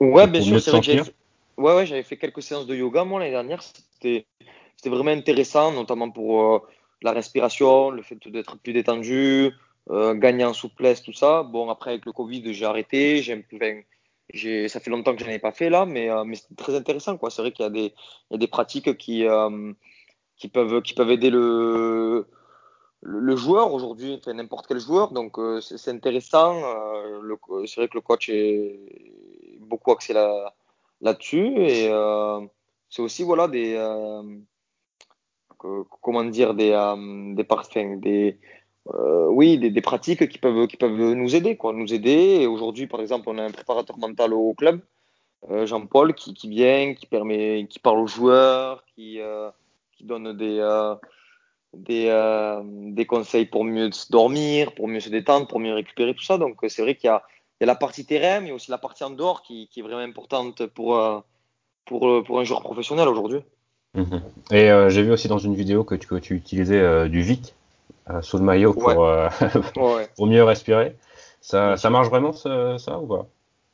Ouais, bien sûr, c'est vrai que j'avais fait... Ouais, ouais, j'avais fait quelques séances de yoga moi l'année dernière. C'était vraiment intéressant, notamment pour euh, la respiration, le fait d'être plus détendu, euh, gagner en souplesse, tout ça. Bon, après, avec le Covid, j'ai arrêté. Ça fait longtemps que je n'en ai pas fait là, mais, euh, mais c'est très intéressant. Quoi. C'est vrai qu'il y a des, il y a des pratiques qui, euh, qui, peuvent, qui peuvent aider le, le, joueur aujourd'hui, n'importe quel joueur. Donc, euh, c'est, intéressant. C'est vrai que le coach est beaucoup axé là, là-dessus. Et c'est aussi voilà, des, comment dire, des, des, des, euh, oui, des, pratiques qui peuvent, nous aider, quoi, nous aider. Et aujourd'hui, par exemple, on a un préparateur mental au club, euh, Jean-Paul, qui, vient, qui permet, qui parle aux joueurs, qui, euh, donne des, conseils pour mieux dormir, pour mieux se détendre, pour mieux récupérer tout ça. Donc, c'est vrai qu'il y a, la partie terrain, mais aussi la partie en dehors qui, est vraiment importante pour, un joueur professionnel aujourd'hui. Mhm. Et j'ai vu aussi dans une vidéo que tu, utilisais du VIC sous le maillot pour, euh, (laughs) (laughs) pour mieux respirer. Ça, ça marche vraiment ça ou pas?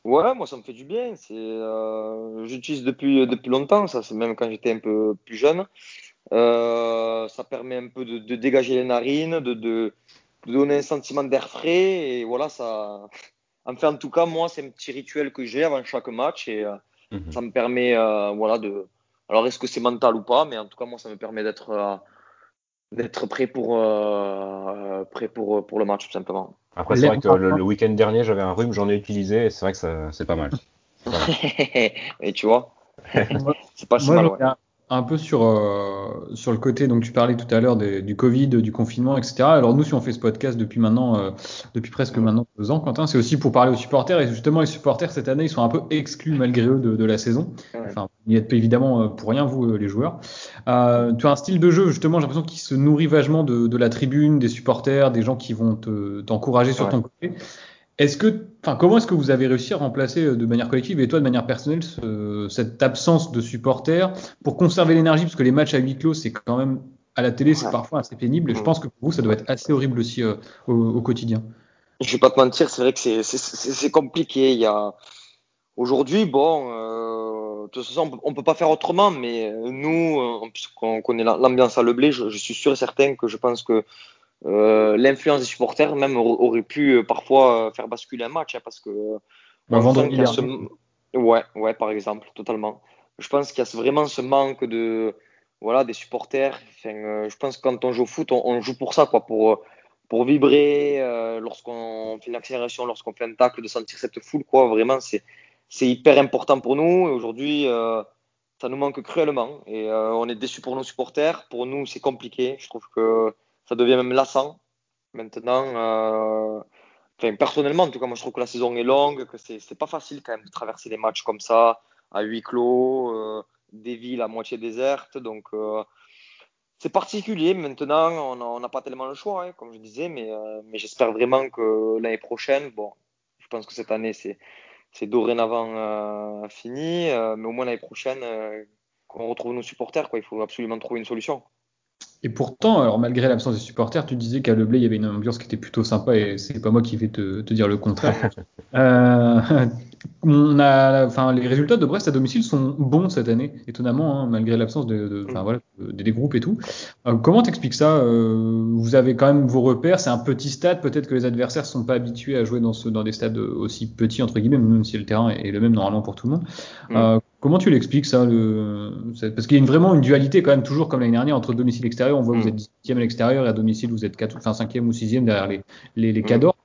Ouais, moi ça me fait du bien. C'est, euh, j'utilise depuis depuis longtemps. Ça, c'est même quand j'étais un peu plus jeune. Euh, ça permet un peu de, de dégager les narines, de, de, de, donner un sentiment d'air frais. Et voilà, ça. Enfin, en tout cas, moi, c'est un petit rituel que j'ai avant chaque match et mhm. ça me permet, euh, voilà, de. Alors, est-ce que c'est mental ou pas? Mais en tout cas, moi, ça me permet d'être d'être prêt pour euh, prêt pour pour le match tout simplement. Après c'est vrai que le, week-end dernier j'avais un rhume, j'en ai utilisé et c'est vrai que c'est pas mal. (laughs) et tu vois, (laughs) c'est pas si mal. Ouais un peu sur, euh, sur le côté, donc tu parlais tout à l'heure du Covid, du confinement, etc. Alors nous, si on fait ce podcast depuis maintenant, euh, depuis presque maintenant deux ans, Quentin, c'est aussi pour parler aux supporters. Et justement, les supporters, cette année, ils sont un peu exclus malgré eux de, de la saison. Enfin, n'y êtes évidemment euh, pour rien, vous, les joueurs. Euh, tu as un style de jeu, justement, j'ai l'impression qu'il se nourrit vachement de, de, la tribune, des supporters, des gens qui vont t'encourager sur ton côté. Est-ce que, enfin, comment est-ce que vous avez réussi à remplacer euh, de manière collective et toi de manière personnelle ce, cette absence de supporters pour conserver l'énergie? Parce que les matchs à huis clos c'est quand même à la télé c'est parfois assez pénible et je mm. pense que pour vous ça doit être assez horrible aussi euh, au, au, quotidien. Je vais pas te mentir, c'est vrai que c'est compliqué. Il y a aujourd'hui, bon, euh, de toute façon on peut pas faire autrement, mais nous, euh, puisqu'on connaît l'ambiance à Le Blé, je, je, suis sûr et certain que je pense que euh, l'influence des supporters même aurait pu euh, parfois euh, faire basculer un match hein, parce que ouais ouais par exemple totalement. Je pense qu'il y a vraiment ce manque de voilà des supporters. Enfin, je pense que quand on joue au foot on, joue pour ça quoi pour pour vibrer lorsqu'on fait une accélération lorsqu'on fait un tacle de sentir cette foule quoi. Vraiment c'est c'est hyper important pour nous et aujourd'hui ça nous manque cruellement et on est déçu pour nos supporters pour nous c'est compliqué je trouve que ça devient même lassant. Maintenant, euh, personnellement, en tout cas, moi je trouve que la saison est longue, que c'est pas facile quand même de traverser des matchs comme ça, à huis clos, euh, des villes à moitié désertes. Donc, euh, c'est particulier. Maintenant, on n'a pas tellement le choix, hein, comme je disais, mais, euh, mais j'espère vraiment que l'année prochaine, bon, je pense que cette année, c'est c'est dorénavant euh, fini, mais au moins l'année prochaine, qu'on retrouve nos supporters, quoi. Il faut absolument trouver une solution. Et pourtant, alors malgré l'absence des supporters, tu disais qu'à Leblé, il y avait une ambiance qui était plutôt sympa et c'est pas moi qui vais te, te dire le contraire. (laughs) euh, on a, enfin, les résultats de Brest à domicile sont bons cette année, étonnamment, hein, malgré l'absence de, de, enfin, voilà, des groupes et tout. Euh, comment t'expliques ça euh, Vous avez quand même vos repères, c'est un petit stade, peut-être que les adversaires sont pas habitués à jouer dans, ce, dans des stades aussi petits entre guillemets, même si le terrain est le même normalement pour tout le monde. Mm. Euh, Comment tu l'expliques ça le... Parce qu'il y a une, vraiment une dualité quand même toujours comme l'année dernière entre domicile et extérieur. On voit que vous mm. êtes 10e à l'extérieur et à domicile vous êtes 4, enfin 5e ou 6e derrière les, les, les mm. cadors.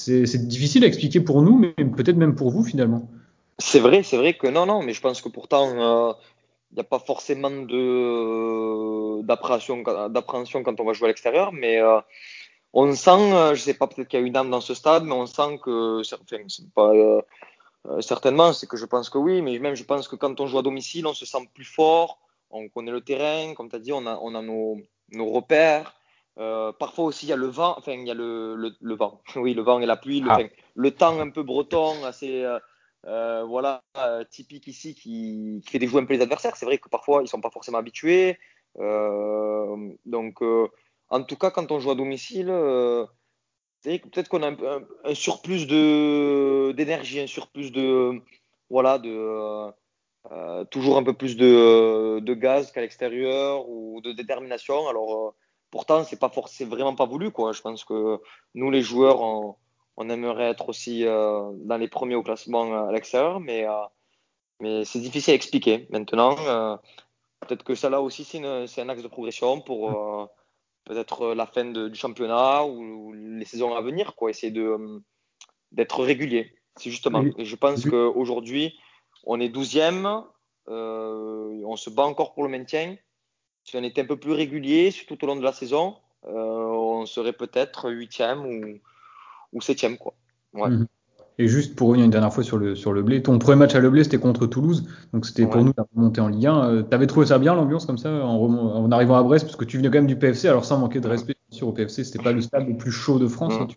C'est difficile à expliquer pour nous, mais peut-être même pour vous finalement. C'est vrai, c'est vrai que non, non, mais je pense que pourtant euh, il n'y a pas forcément d'appréhension quand on va jouer à l'extérieur, mais euh, on sent, euh, je sais pas, peut-être qu'il y a une âme dans ce stade, mais on sent que, euh, certainement, c'est que je pense que oui, mais même je pense que quand on joue à domicile, on se sent plus fort, on connaît le terrain, comme tu as dit, on a, nos repères. Euh, parfois aussi, il y a le vent, enfin, il y a le, le, le vent, (laughs) oui, le vent et la pluie, le, ah. le temps un peu breton, assez euh, euh voilà, typique ici, qui, qui, fait déjouer un peu les adversaires. C'est vrai que parfois, ils sont pas forcément habitués. donc, en tout cas, quand on joue à domicile, peut-être qu'on a un, surplus de d'énergie, un surplus de voilà de toujours un peu plus de, de gaz qu'à l'extérieur ou de détermination. Alors pourtant c'est pas forcément vraiment pas voulu quoi. Je pense que nous les joueurs on, on aimerait être aussi euh, dans les premiers au classement à l'extérieur, mais mais c'est difficile à expliquer. Maintenant peut-être que ça là aussi c'est un axe de progression pour peut-être euh, la fin du championnat ou, les saisons à venir, quoi. Essayer de euh, d'être régulier. C'est justement. Et je pense qu'aujourd'hui, on est 12e, euh, on se bat encore pour le maintien. Si on était un peu plus régulier tout au long de la saison, on serait peut-être 8e ou, ou 7e, quoi. Ouais. Mhm. Et juste pour revenir une dernière fois sur le, sur le blé, ton premier match à le blé, c'était contre Toulouse. Donc c'était pour nous la remontée en Ligue 1. Euh, T'avais trouvé ça bien l'ambiance comme ça en, en, arrivant à Brest? Parce que tu venais quand même du PFC. Alors sans manquer de respect sur au PFC, c'était pas le stade le plus chaud de France. Hein, tu...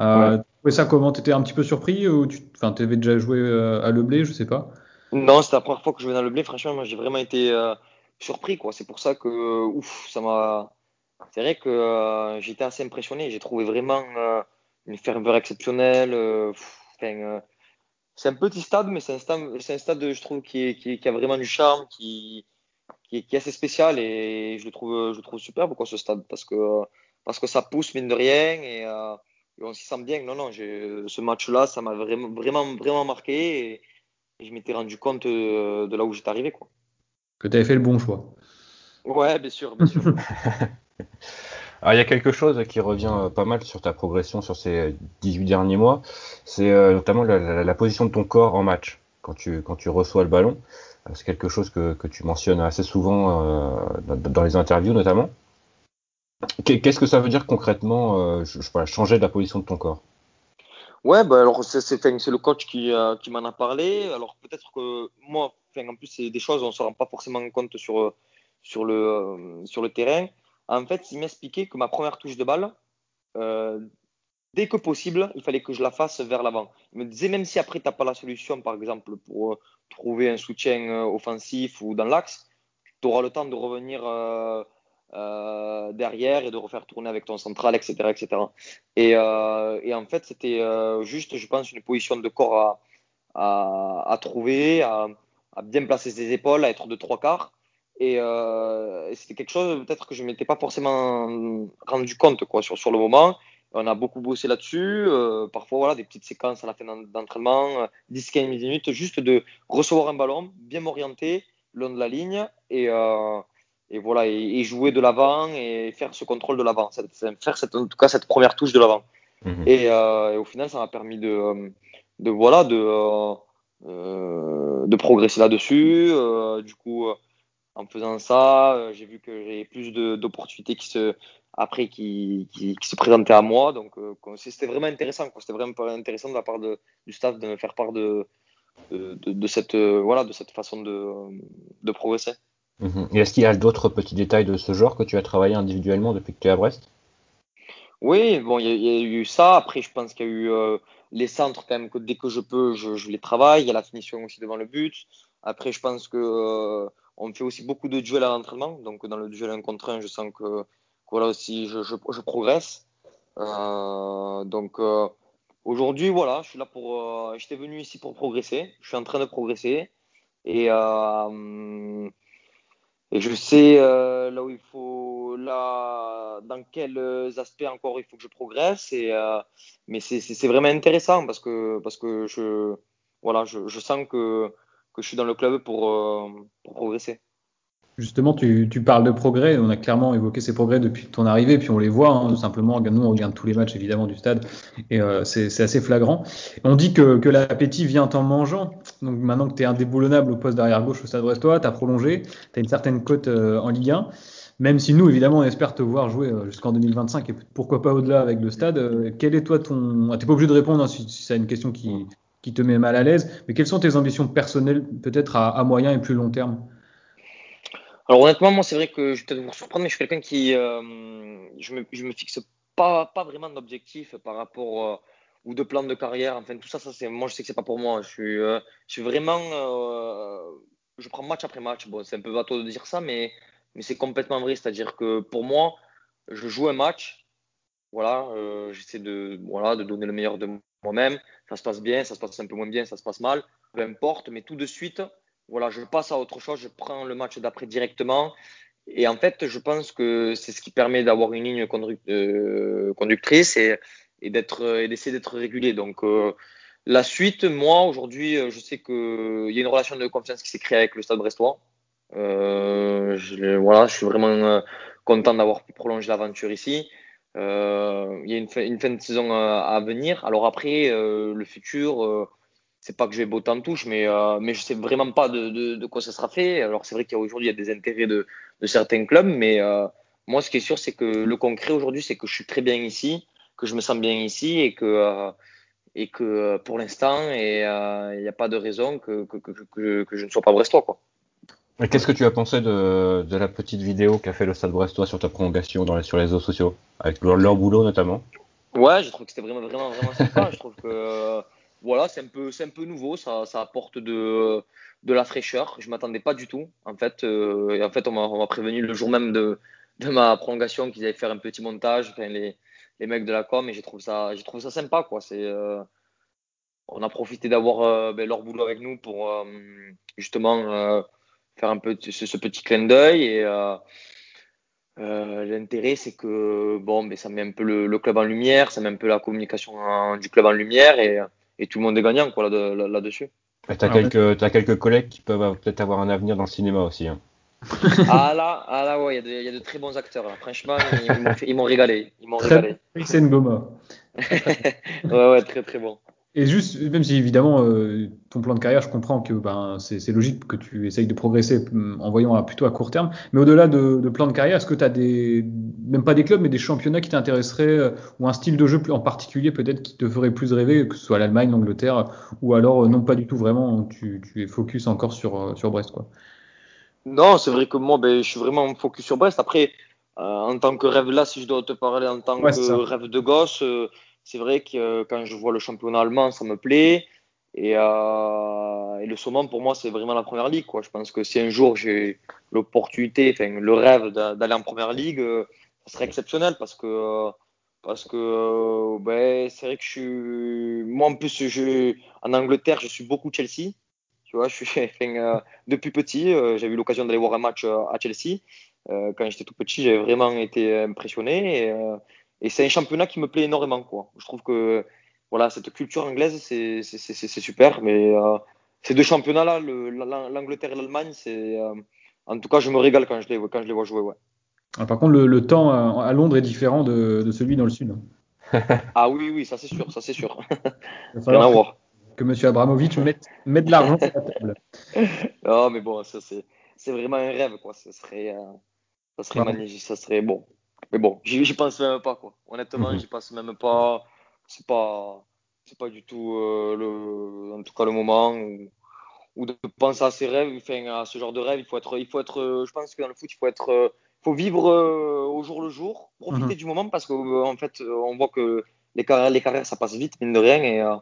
euh, ouais. ça comment? T'étais un petit peu surpris ou tu enfin, avais déjà joué euh, à Le Blé, je sais pas? Non, c'était la première fois que je venais à Le Blé. Franchement, moi j'ai vraiment été euh, surpris. quoi. C'est pour ça que ouf, ça m'a. C'est vrai que euh, j'étais assez impressionné. J'ai trouvé vraiment une ferveur exceptionnelle. Enfin, c'est un petit stade, mais c'est un stade, c'est un stade, je trouve, qui, a vraiment du charme, qui, qui, est assez spécial et je le trouve, je le trouve superbe, quoi, ce stade, parce que, parce que ça pousse, mine de rien, et, euh, on s'y sent bien. Non, non, ce match-là, ça m'a vraiment, vraiment, vraiment marqué et, je m'étais rendu compte de, de là où j'étais arrivé, quoi. Que tu avais fait le bon choix. Ouais, bien sûr, bien sûr. (laughs) Alors, il y a quelque chose qui revient euh, pas mal sur ta progression sur ces 18 derniers mois, c'est euh, notamment la, la, position de ton corps en match quand tu, quand tu reçois le ballon. Euh, c'est quelque chose que, que, tu mentionnes assez souvent euh, dans, les interviews notamment. Qu'est-ce que ça veut dire concrètement, euh, je, je, changer la position de ton corps? Ouais, bah alors c'est, le coach qui, euh, qui m'en a parlé. Alors peut-être que moi, en plus c'est des choses on se rend pas forcément compte sur sur le sur le terrain. En fait, il m'expliquait que ma première touche de balle, euh, dès que possible, il fallait que je la fasse vers l'avant. Il me disait, même si après, tu n'as pas la solution, par exemple, pour euh, trouver un soutien euh, offensif ou dans l'axe, tu auras le temps de revenir euh, euh, derrière et de refaire tourner avec ton central, etc. etc. Et, euh, et en fait, c'était juste, je pense, une position de corps à, à, à trouver, à, à, bien placer ses épaules, à être de trois quarts. Et, euh, c'était quelque chose peut-être que je m'étais pas forcément rendu compte quoi sur, sur le moment. On a beaucoup bossé là-dessus. Euh, parfois, voilà, des petites séquences à la fin d'entraînement, 10-15 euh, minutes, juste de recevoir un ballon, bien m'orienter le long de la ligne et, euh, et voilà, et, et, jouer de l'avant et faire ce contrôle de l'avant, faire cette, en tout cas cette première touche de l'avant. Mmh. Et, euh, et, au final, ça m'a permis de, de voilà, de, de progresser là-dessus. du coup en faisant ça, euh, j'ai vu que j'avais plus d'opportunités qui se après qui, qui, se présentaient à moi. Donc euh, c'était vraiment intéressant. C'était vraiment intéressant de la part de, du staff de me faire part de, de, cette euh, voilà de cette façon de, progresser. Mhm. Est-ce qu'il y a d'autres petits détails de ce genre que tu as travaillé individuellement depuis que tu es à Brest? Oui, bon, il y, a eu ça. Après, je pense qu'il y a eu euh, les centres quand même que dès que je peux, je, les travaille. Il y a la finition aussi devant le but. Après, je pense que on fait aussi beaucoup de duels à l'entraînement. Donc, dans le duel 1 contre 1, je sens que, voilà aussi, je, progresse. Euh, donc, euh, aujourd'hui, voilà, je suis là pour. Euh, j'étais venu ici pour progresser. Je suis en train de progresser. Et, euh, et je sais euh, là où il faut, là, dans quels aspects encore il faut que je progresse. Et, euh, mais c'est vraiment intéressant parce que, parce que je, voilà, je, je sens que, que, je suis dans le club pour, euh, pour progresser. Justement, tu, parles de progrès. On a clairement évoqué ces progrès depuis ton arrivée, puis on les voit hein, tout simplement. Nous, on regarde tous les matchs évidemment du stade et euh, c'est assez flagrant. On dit que, l'appétit vient en mangeant. Donc maintenant que tu es indéboulonnable au poste d'arrière gauche au stade brestois, tu as prolongé, tu as une certaine cote euh, en Ligue 1. Même si nous, évidemment, on espère te voir jouer euh, jusqu'en 2025 et pourquoi pas au-delà avec le stade. Quel est toi ton. Ah, tu pas obligé de répondre hein, si, c'est une question qui, te met mal à l'aise, mais quelles sont tes ambitions personnelles, peut-être à moyen et plus long terme? Alors honnêtement, moi c'est vrai que je vais peut-être vous surprendre, mais je suis quelqu'un qui, euh, je, me, me fixe pas, pas vraiment d'objectif par rapport euh, ou de plan de carrière. Enfin tout ça, ça c'est, moi je sais que c'est pas pour moi. Je suis, euh, je suis vraiment, je prends match après match. Bon, c'est un peu bateau de dire ça, mais, mais c'est complètement vrai. C'est-à-dire que pour moi, je joue un match. Voilà, j'essaie de, voilà, de donner le meilleur de moi-même. Ça se passe bien, ça se passe un peu moins bien, ça se passe mal, peu importe. Mais tout de suite, voilà, je passe à autre chose, je prends le match d'après directement. Et en fait, je pense que c'est ce qui permet d'avoir une ligne euh, conductrice et, et d'essayer d'être régulier. Donc euh, la suite, moi aujourd'hui, je sais qu'il y a une relation de confiance qui s'est créée avec le Stade Brestois. Euh, je, voilà, je suis vraiment euh, content d'avoir pu prolonger l'aventure ici. Euh, il y a une fin, une fin de saison à, à venir. Alors après, le futur c'est pas que je vais botter en touche, mais, euh, mais je sais vraiment pas de, de, de quoi ça sera fait. Alors c'est vrai qu'aujourd'hui il y a des intérêts de, de certains clubs, mais euh, moi ce qui est sûr c'est que le concret aujourd'hui c'est que je suis très bien ici, que je me sens bien ici et que euh, et que pour l'instant il n'y a pas de raison que, que, que, que, que je ne sois pas brestois quoi. Qu'est-ce que tu as pensé de, de la petite vidéo qu'a fait le Stade Brestois sur ta prolongation dans les, sur les réseaux sociaux, avec leur, leur boulot notamment? Ouais, je trouve que c'était vraiment, vraiment, vraiment sympa. (laughs) je trouve que voilà, c'est un peu, nouveau, ça, apporte de, la fraîcheur. Je m'attendais pas du tout, en fait. Euh, en fait, on m'a prévenu le jour même de, ma prolongation qu'ils allaient faire un petit montage, les, les mecs de la com, et j'ai trouvé ça, ça sympa, quoi. C'est, euh, on a profité d'avoir euh, ben, leur boulot avec nous pour justement faire un peu ce, petit clin d'œil et l'intérêt c'est que bon ben ça met un peu le, club en lumière ça met un peu la communication du club en lumière et tout le monde est gagnant quoi, là-dessus. Là, tu as, quelques, as quelques collègues qui peuvent peut-être avoir un avenir dans le cinéma aussi. Hein. (laughs) ah là, ah là ouais, il y, y, a de très bons acteurs. Là. Franchement, ils, m'ont régalé. Ils m'ont régalé. C'est une Goma. ouais, ouais, très très bon. Et juste, même si évidemment euh, ton plan de carrière, je comprends que ben, c'est logique que tu essayes de progresser mm, en voyant à, plutôt à court terme, mais au-delà de, de, plan de carrière, est-ce que tu as des, même pas des clubs, mais des championnats qui t'intéresseraient, euh, ou un style de jeu en particulier peut-être qui te ferait plus rêver, que ce soit l'Allemagne, l'Angleterre, ou alors euh, non pas du tout vraiment, tu, tu es focus encore sur, sur Brest quoi? Non, c'est vrai que moi, ben, je suis vraiment focus sur Brest. Après, en tant que rêve là, si je dois te parler en tant ouais, que rêve de gosse, c'est vrai que euh, quand je vois le championnat allemand, ça me plaît. Et, euh, le Saumon, pour moi, c'est vraiment la première ligue. Je pense que si un jour j'ai l'opportunité, le rêve d'aller en première ligue, euh, ça serait exceptionnel parce que parce que ben, c'est vrai que je suis moi en plus en Angleterre, je suis beaucoup Chelsea. Tu vois, (laughs) depuis petit, euh, j'ai eu l'occasion d'aller voir un match à Chelsea. quand j'étais tout petit, j'avais vraiment été impressionné. Et c'est un championnat qui me plaît énormément. Quoi. Je trouve que voilà, cette culture anglaise, c'est super. Mais euh, ces deux championnats-là, l'Angleterre et l'Allemagne, c'est euh, en tout cas, je me régale quand je les, quand je les vois jouer. Ouais. Ah, par contre, le, le, temps à Londres est différent de, de celui dans le sud. (laughs) ah oui, oui, ça c'est sûr, ça c'est sûr. (laughs) Rien à voir. Que M. Abramovich mette, mette de l'argent sur la table. Non, (laughs) mais bon, ça c'est vraiment un rêve, quoi. Ce serait, euh, ça serait magnifique, ça serait bon. Mais bon, j'y pense même pas, quoi. Honnêtement, mm-hmm. j'y pense même pas. C'est pas, c'est pas du tout euh, le, en tout cas le moment où, où, de penser à ses rêves, enfin, à ce genre de rêve. Il faut être, il faut être, je pense que dans le foot, il faut être, faut vivre euh, au jour le jour, profiter mm-hmm. du moment parce qu'en en fait, on voit que les carrières, les carrières, ça passe vite, mine de rien. Et, euh,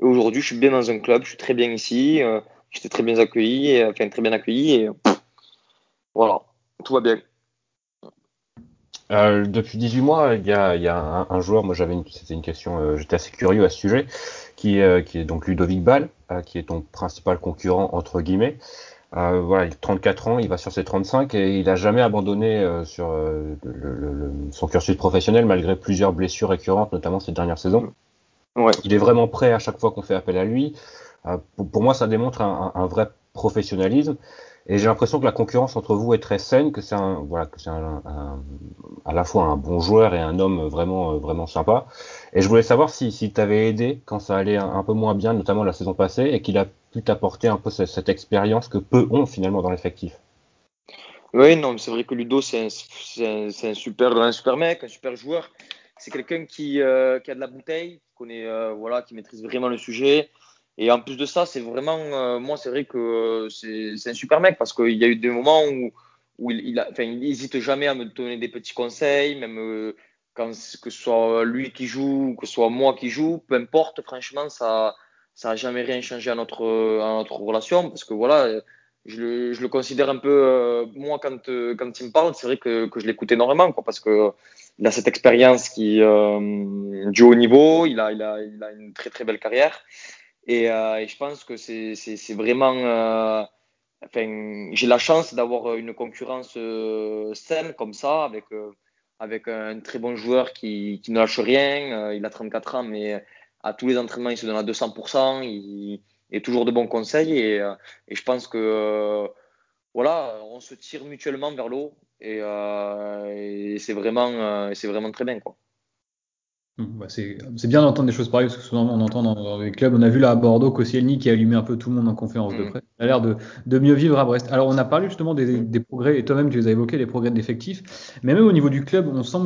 et aujourd'hui, je suis bien dans un club, je suis très bien ici, euh, j'étais très bien accueilli, et, enfin très bien accueilli. Et, Voilà, tout va bien. Euh, depuis 18 mois, il y a, il y a un, joueur, moi j'avais c'était une question, euh, j'étais assez curieux à ce sujet, qui, euh, qui est donc Ludovic Ball, qui est ton principal concurrent entre guillemets. voilà, il a 34 ans, il va sur ses 35 et il a jamais abandonné sur le, son cursus professionnel malgré plusieurs blessures récurrentes, notamment ces dernières saisons. Ouais. Il est vraiment prêt à chaque fois qu'on fait appel à lui. Pour, pour, moi, ça démontre un, un, un vrai professionnalisme. Et j'ai l'impression que la concurrence entre vous est très saine, que c'est à la fois un bon joueur et un homme vraiment, euh, vraiment sympa. Et je voulais savoir si, si t'avait aidé quand ça allait un, peu moins bien, notamment la saison passée, et qu'il a pu t'apporter un peu cette, expérience que peu ont finalement dans l'effectif. Oui, non, c'est vrai que Ludo, c'est un, super, mec, un super joueur. C'est quelqu'un qui, euh, a de la bouteille, qui euh, maîtrise vraiment le sujet. Et en plus de ça, c'est vraiment, euh, moi, c'est vrai que euh, c'est un super mec parce qu'il y a eu des moments où, il, il, n'hésite jamais à me donner des petits conseils, même euh, quand que ce soit lui qui joue, que ce soit moi qui joue, peu importe, franchement, ça ça a jamais rien changé à notre, relation parce que voilà, je le, considère un peu, moi, quand, quand il me parle, c'est vrai que, que je l'écoute énormément quoi, parce que il a cette expérience qui, du haut niveau, il a, il, a, il a une très très belle carrière. Et, euh, et je pense que c'est vraiment. Euh, j'ai la chance d'avoir une concurrence euh, saine comme ça, avec, avec un très bon joueur qui, ne lâche rien. il a 34 ans, mais à tous les entraînements, il se donne à 200%. Il, est toujours de bons conseils. Et, je pense que voilà, on se tire mutuellement vers l'eau. Et, et c'est vraiment, vraiment très bien. Quoi. Bah, c'est bien d'entendre des choses pareilles, parce que souvent on entend dans, les clubs. On a vu là à Bordeaux Koscielny qui a allumé un peu tout le monde en conférence de mm. presse. Il a l'air de, de, mieux vivre à Brest. Alors on a parlé justement des, des progrès, et toi-même tu les as évoqués, les progrès d'effectifs. Mais même au niveau du club, on sent,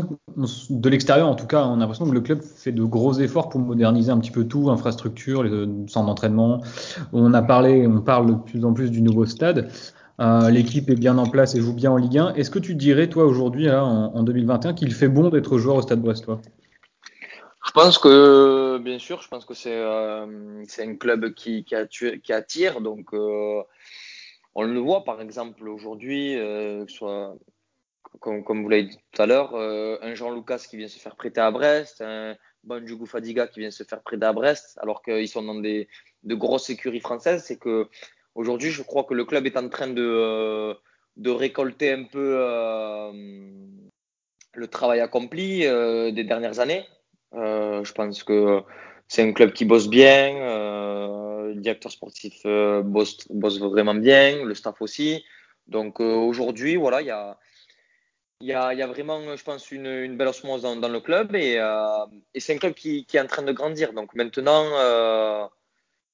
de l'extérieur en tout cas, on a l'impression que le club fait de gros efforts pour moderniser un petit peu tout, infrastructure, les centres d'entraînement. On a parlé, on parle de plus en plus du nouveau stade. Euh, L'équipe est bien en place et joue bien en Ligue 1. Est-ce que tu dirais, toi, aujourd'hui, en, en 2021, qu'il fait bon d'être joueur au stade brestois? Je pense que, bien sûr, je pense que c'est euh, un club qui, qui, attire. Donc, euh, on le voit, par exemple, aujourd'hui, euh, soit comme, comme vous l'avez dit tout à l'heure, un Jean Lucas qui vient se faire prêter à Brest, un Banjougou Fadiga qui vient se faire prêter à Brest, alors qu'ils sont dans des, de grosses écuries françaises. C'est que aujourd'hui, je crois que le club est en train de, de récolter un peu le travail accompli des dernières années. Euh, je pense que c'est un club qui bosse bien, euh, le directeur sportif euh, bosse, bosse, vraiment bien, le staff aussi. Donc aujourd'hui, voilà, il y a, y, a, y a, vraiment, je pense, une, une belle osmose dans, dans, le club et, euh, et c'est un club qui, qui, est en train de grandir. Donc maintenant, euh,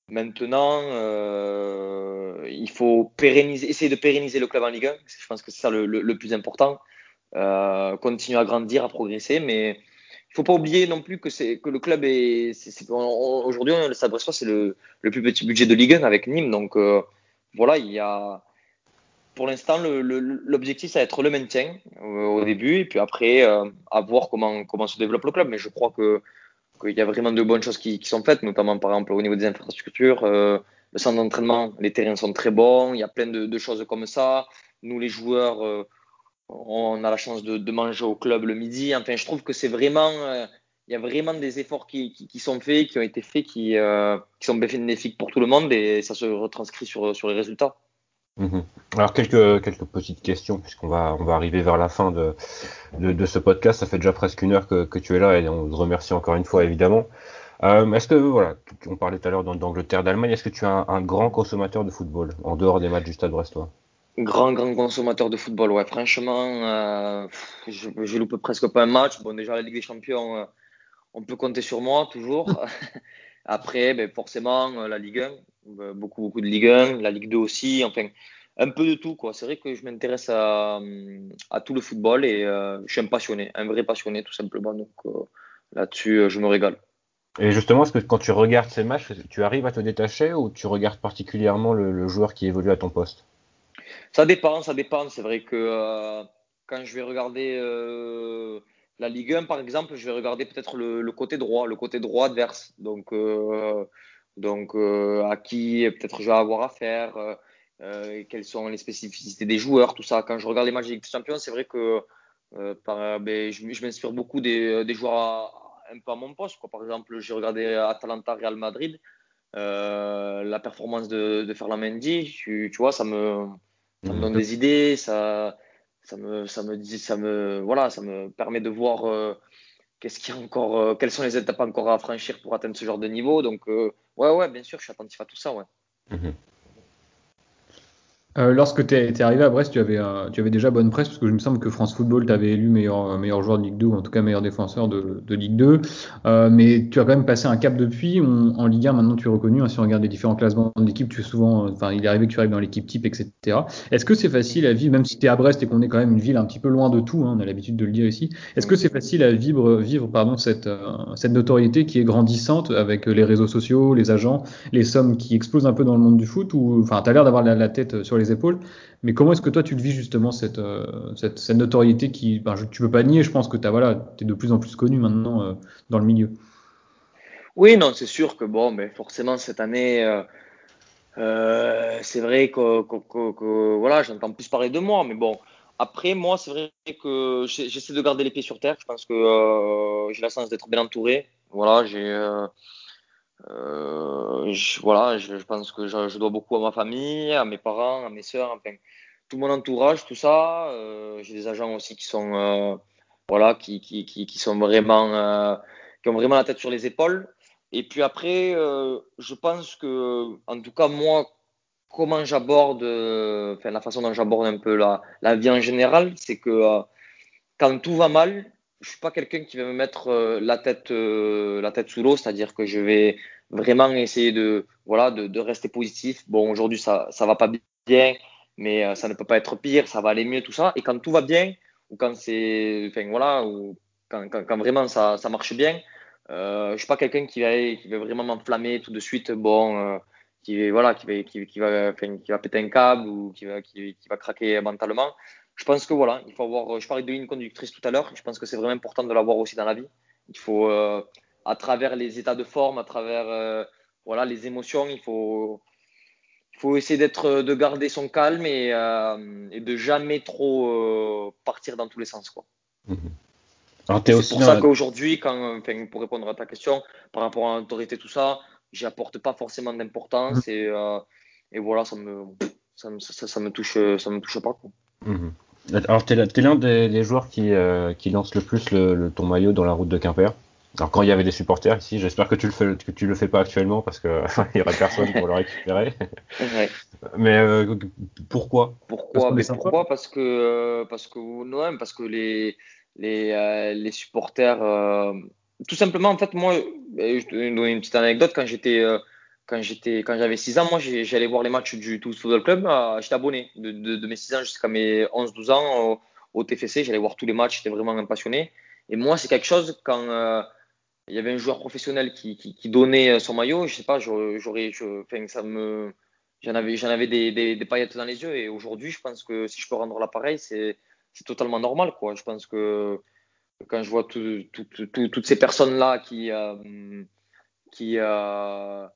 maintenant euh, il faut pérenniser, essayer de pérenniser le club en Ligue 1. Je pense que c'est ça le, le, le, plus important. continuer à grandir, à progresser, mais il faut pas oublier non plus que c'est que le club est, aujourd'hui le Stade c'est le, le, plus petit budget de Ligue 1 avec Nîmes. Donc euh, voilà il y a pour l'instant l'objectif ça va être le maintien euh, au début et puis après euh, à voir comment comment se développe le club. Mais je crois que qu'il y a vraiment de bonnes choses qui, sont faites notamment par exemple au niveau des infrastructures le centre d'entraînement les terrains sont très bons il y a plein de, choses comme ça. Nous les joueurs on a la chance de, manger au club le midi. Enfin, je trouve que c'est vraiment, euh, il y a vraiment des efforts qui, sont faits, qui ont été faits, qui, euh, qui sont bénéfiques pour tout le monde et ça se retranscrit sur, les résultats. Mmh. Alors quelques petites questions puisqu'on va arriver vers la fin de, ce podcast. Ça fait déjà presque une heure que, tu es là et on te remercie encore une fois évidemment. Euh, est-ce que voilà, on parlait tout à l'heure d'Angleterre, d'Allemagne. Est-ce que tu es un, un, grand consommateur de football en dehors des matchs du Stade Brestois? Grand, grand consommateur de football, ouais. Franchement, euh, je, loupe presque pas un match. Bon, déjà, la Ligue des Champions, euh, on peut compter sur moi, toujours. (laughs) Après, ben, forcément, euh, la Ligue 1, euh, beaucoup, beaucoup de Ligue 1, la Ligue 2 aussi, enfin, un peu de tout, quoi. C'est vrai que je m'intéresse à, tout le football et je suis un passionné, un vrai passionné, tout simplement. Donc, là-dessus, je me régale. Et justement, est-ce que quand tu regardes ces matchs, tu arrives à te détacher ou tu regardes particulièrement le joueur qui évolue à ton poste? Ça dépend, ça dépend. C'est vrai que euh, quand je vais regarder euh, la Ligue 1, par exemple, je vais regarder peut-être le, côté droit, le côté droit adverse. Donc, euh, donc à qui peut-être je vais avoir affaire, quelles sont les spécificités des joueurs, tout ça. Quand je regarde les matchs des Champions, c'est vrai que ben, je, m'inspire beaucoup des, joueurs à, un peu à mon poste. Par exemple, j'ai regardé Atalanta Real Madrid. la performance de, de Ferlamendi, tu, tu vois, ça me, ça me donne des idées, ça, ça me, ça me dit, ça me, voilà, ça me permet de voir euh, qu'est-ce qui encore, euh, quelles sont les étapes encore à franchir pour atteindre ce genre de niveau. Donc, euh, ouais, ouais, bien sûr, je suis attentif à tout ça, ouais. Mhm. Euh, lorsque tu es, arrivé à Brest, tu avais, tu avais déjà bonne presse, parce que je me semble que France Football t'avait élu meilleur, meilleur joueur de Ligue 2, ou en tout cas meilleur défenseur de, de Ligue 2. Euh, mais tu as quand même passé un cap depuis. en Ligue 1, maintenant, tu es reconnu. Hein, si on regarde les différents classements de l'équipe, tu es souvent, enfin, il est arrivé que tu arrives dans l'équipe type, etc. Est-ce que c'est facile à vivre, même si tu es à Brest et qu'on est quand même une ville un petit peu loin de tout, hein, on a l'habitude de le dire ici, est-ce que c'est facile à vivre, vivre pardon, cette, euh, cette notoriété qui est grandissante avec les réseaux sociaux, les agents, les sommes qui explosent un peu dans le monde du foot, ou, enfin, tu as l'air d'avoir la, la, tête sur les épaules, mais comment est-ce que toi tu le vis justement cette, euh, cette, cette, notoriété qui, ben, je, tu peux pas nier, je pense que tu voilà, es de plus en plus connu maintenant euh, dans le milieu. Oui, non, c'est sûr que bon, mais forcément cette année, euh, c'est vrai que, que, que, voilà, j'entends plus parler de moi, mais bon. Après, moi, c'est vrai que j'essaie de garder les pieds sur terre. Je pense que j'ai la chance d'être bien entouré. Voilà, j'ai, je, voilà, je, pense que je, dois beaucoup à ma famille, à mes parents, à mes sœurs, tout mon entourage, tout ça. Euh, j'ai des agents aussi qui sont, euh, voilà, qui, qui, qui, sont vraiment, euh, qui ont vraiment la tête sur les épaules. Et puis après, euh, je pense que, en tout cas, moi, comment j'aborde, enfin, la façon dont j'aborde un peu la, la vie en général, c'est que quand tout va mal, je suis pas quelqu'un qui va me mettre la tête, la tête sous l'eau, c'est-à-dire que je vais vraiment essayer de, voilà, de, rester positif. Bon, aujourd'hui, ça, ça va pas bien mais euh, ça ne peut pas être pire, ça va aller mieux, tout ça. Et quand tout va bien, ou quand c'est, voilà, ou quand, quand, vraiment ça, ça, marche bien, euh, je suis pas quelqu'un qui va, qui va vraiment m'enflammer tout de suite, bon, euh, qui voilà, qui va, qui, qui va, qui va péter un câble ou qui va, qui va craquer mentalement. Je pense que voilà, il faut avoir. Je parlais de ligne conductrice tout à l'heure. Je pense que c'est vraiment important de l'avoir aussi dans la vie. Il faut, euh, à travers les états de forme, à travers euh, voilà les émotions, il faut faut essayer d'être, euh, de garder son calme et, euh, et de jamais trop euh, partir dans tous les sens, quoi. Mhm. C'est pour ça qu'aujourd'hui, quand, enfin, pour répondre à ta question, par rapport à l'autorité, tout ça, j'y apporte pas forcément d'importance mhm. et, euh, et voilà, ça me, ça me, ça, ça me touche, ça me touche pas. Quoi. Mhm. Alors, tu es, l'un des, des, joueurs qui, euh, qui lance le plus le, le, ton maillot dans la route de Quimper. Alors quand il y avait des supporters ici, j'espère que tu le fais, que tu le fais pas actuellement parce que (laughs) il y aurait personne pour le récupérer. Ouais. (laughs) Mais euh, pourquoi? Pourquoi? Parce, pourquoi? Parce que euh, parce que non, parce que les les, les supporters tout simplement en fait moi je te donne une petite anecdote quand j'étais quand j'étais quand j'avais 6 ans moi j'allais voir les matchs du Toulouse Football Club j'étais abonné de, mes 6 ans jusqu'à mes 11 12 ans au, TFC j'allais voir tous les matchs j'étais vraiment passionné et moi c'est quelque chose quand il y avait un joueur professionnel qui, donnait son maillot, je sais pas, j'aurais, ça me, j'en avais, j'en avais des, des, paillettes dans les yeux. Et aujourd'hui, je pense que si je peux rendre l'appareil, c'est, c'est totalement normal, quoi. Je pense que quand je vois tout, tout, tout, toutes ces personnes-là qui, euh, qui, euh,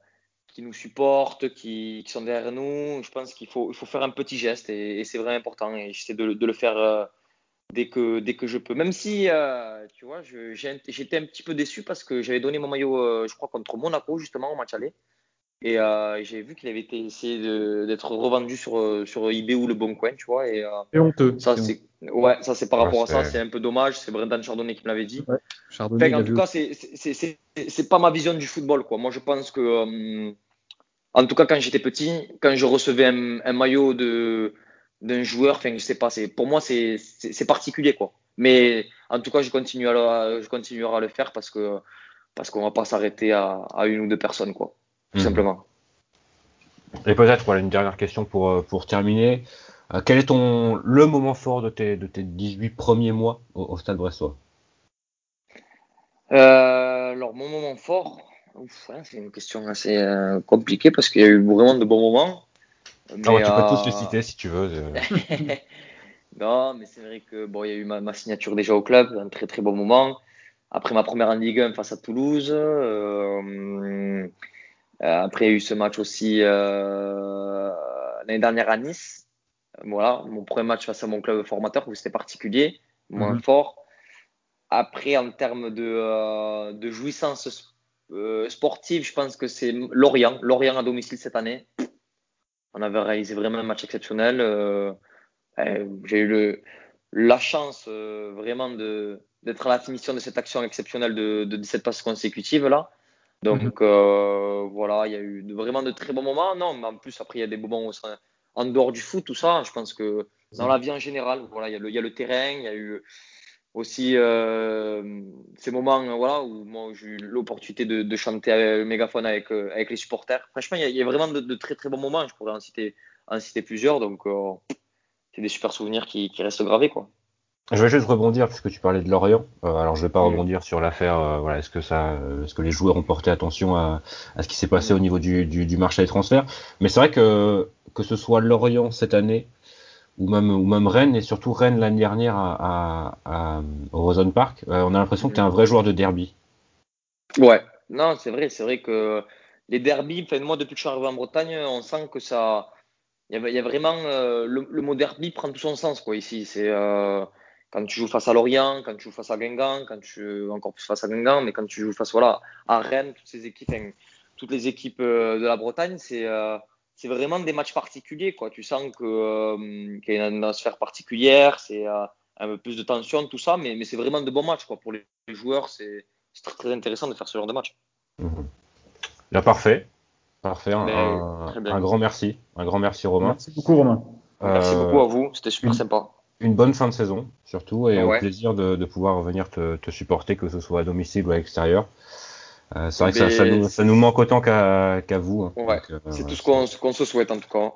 qui nous supportent, qui, sont derrière nous, je pense qu'il faut, il faut faire un petit geste et, c'est vraiment important. Et j'essaie de, de, le faire. Euh, dès que, dès que je peux. Même si, euh, tu vois, j'étais un petit peu déçu parce que j'avais donné mon maillot, euh, je crois, contre Monaco, justement, au match aller. Et euh, j'ai vu qu'il avait été essayé d'être revendu sur, sur eBay ou le Bon Coin, tu vois. Et, c'est honteux. Ça, c'est ouais, ça, c'est par rapport à ça, c'est un peu dommage. C'est Brendan Chardonnay qui me l'avait dit. Ouais, Chardonnay, en tout cas, c'est pas ma vision du football, quoi. Moi, je pense que, en tout cas, quand j'étais petit, quand je recevais un, un maillot de d'un joueur. Enfin, je sais pas. C'est pour moi, c'est c'est particulier quoi. Mais en tout cas, je continue à le, je continuerai à le faire parce que parce qu'on va pas s'arrêter à, à, une ou deux personnes quoi. Tout mmh. simplement. Et peut-être voilà une dernière question pour euh, pour terminer. Euh, quel est ton le moment fort de tes de tes 18 premiers mois au, au Stade Brestois? Euh, Alors mon moment fort, c'est une question assez euh, compliquée parce qu'il y a eu vraiment de bons moments. Mais, tu peux tous les citer si tu veux. (laughs) (laughs) non, mais c'est vrai que bon, il y a eu ma, ma, signature déjà au club, un très très bon moment. Après ma première en Ligue 1 face à Toulouse. Euh, après, il y a eu ce match aussi euh, l'année dernière à Nice. Voilà, mon premier match face à mon club formateur où c'était particulier, moins mhm. fort. Après, en termes de, euh, de jouissance euh, sportive, je pense que c'est Lorient. Lorient à domicile cette année. On avait réalisé vraiment un match exceptionnel. Euh, j'ai eu le, la chance vraiment d'être à la finition de cette action exceptionnelle de, de 17 passes consécutives là. Donc mhm. voilà, il y a eu vraiment de très bons moments. Non, mais en plus après il y a des moments où en dehors du foot, tout ça, je pense que dans la vie en général, voilà, il y a le, il y a le terrain, il y a eu aussi euh, ces moments voilà, où moi j'ai eu l'opportunité de, de, chanter le mégaphone avec, euh, avec les supporters. Franchement, il y a, il y a vraiment de, très très bons moments, je pourrais en citer, en citer plusieurs, donc euh, c'est des super souvenirs qui, qui, restent gravés. Quoi. Je vais juste rebondir puisque tu parlais de Lorient. alors je vais pas rebondir sur l'affaire. voilà, est-ce que ça, est-ce que les joueurs ont porté attention à, à ce qui s'est passé au niveau du, du, du, marché des transferts Mais c'est vrai que que ce soit Lorient cette année ou même, ou même Rennes, et surtout Rennes l'année dernière à, à, au Rosen Park, euh, on a l'impression que tu es un vrai joueur de derby. Ouais, non, c'est vrai, c'est vrai que les derbies, enfin, moi depuis que je suis arrivé en Bretagne, on sent que ça. Il y, a vraiment. Euh, le, mot derby prend tout son sens quoi, ici. C'est. Euh, quand tu joues face à Lorient, quand tu joues face à Guingamp, quand tu encore plus face à Guingamp, mais quand tu joues face voilà, à Rennes, toutes ces équipes, toutes les équipes de la Bretagne, c'est c'est vraiment des matchs particuliers. Quoi. Tu sens euh, qu'il y a une atmosphère particulière, c'est euh, un peu plus de tension, tout ça, mais, mais c'est vraiment de bons matchs. Quoi. Pour les joueurs, c'est très, très, intéressant de faire ce genre de match. Mmh. parfait. Parfait. Un, grand merci. Un grand merci, Romain. Merci beaucoup, Romain. merci beaucoup à vous. C'était super sympa. Une bonne fin de saison, surtout, et au plaisir de, de pouvoir venir te, te, supporter, que ce soit à domicile ou à l'extérieur. Euh, c'est vrai que ça, nous, manque autant qu'à vous. Hein. Ouais, euh, c'est tout ce qu'on se souhaite en tout cas.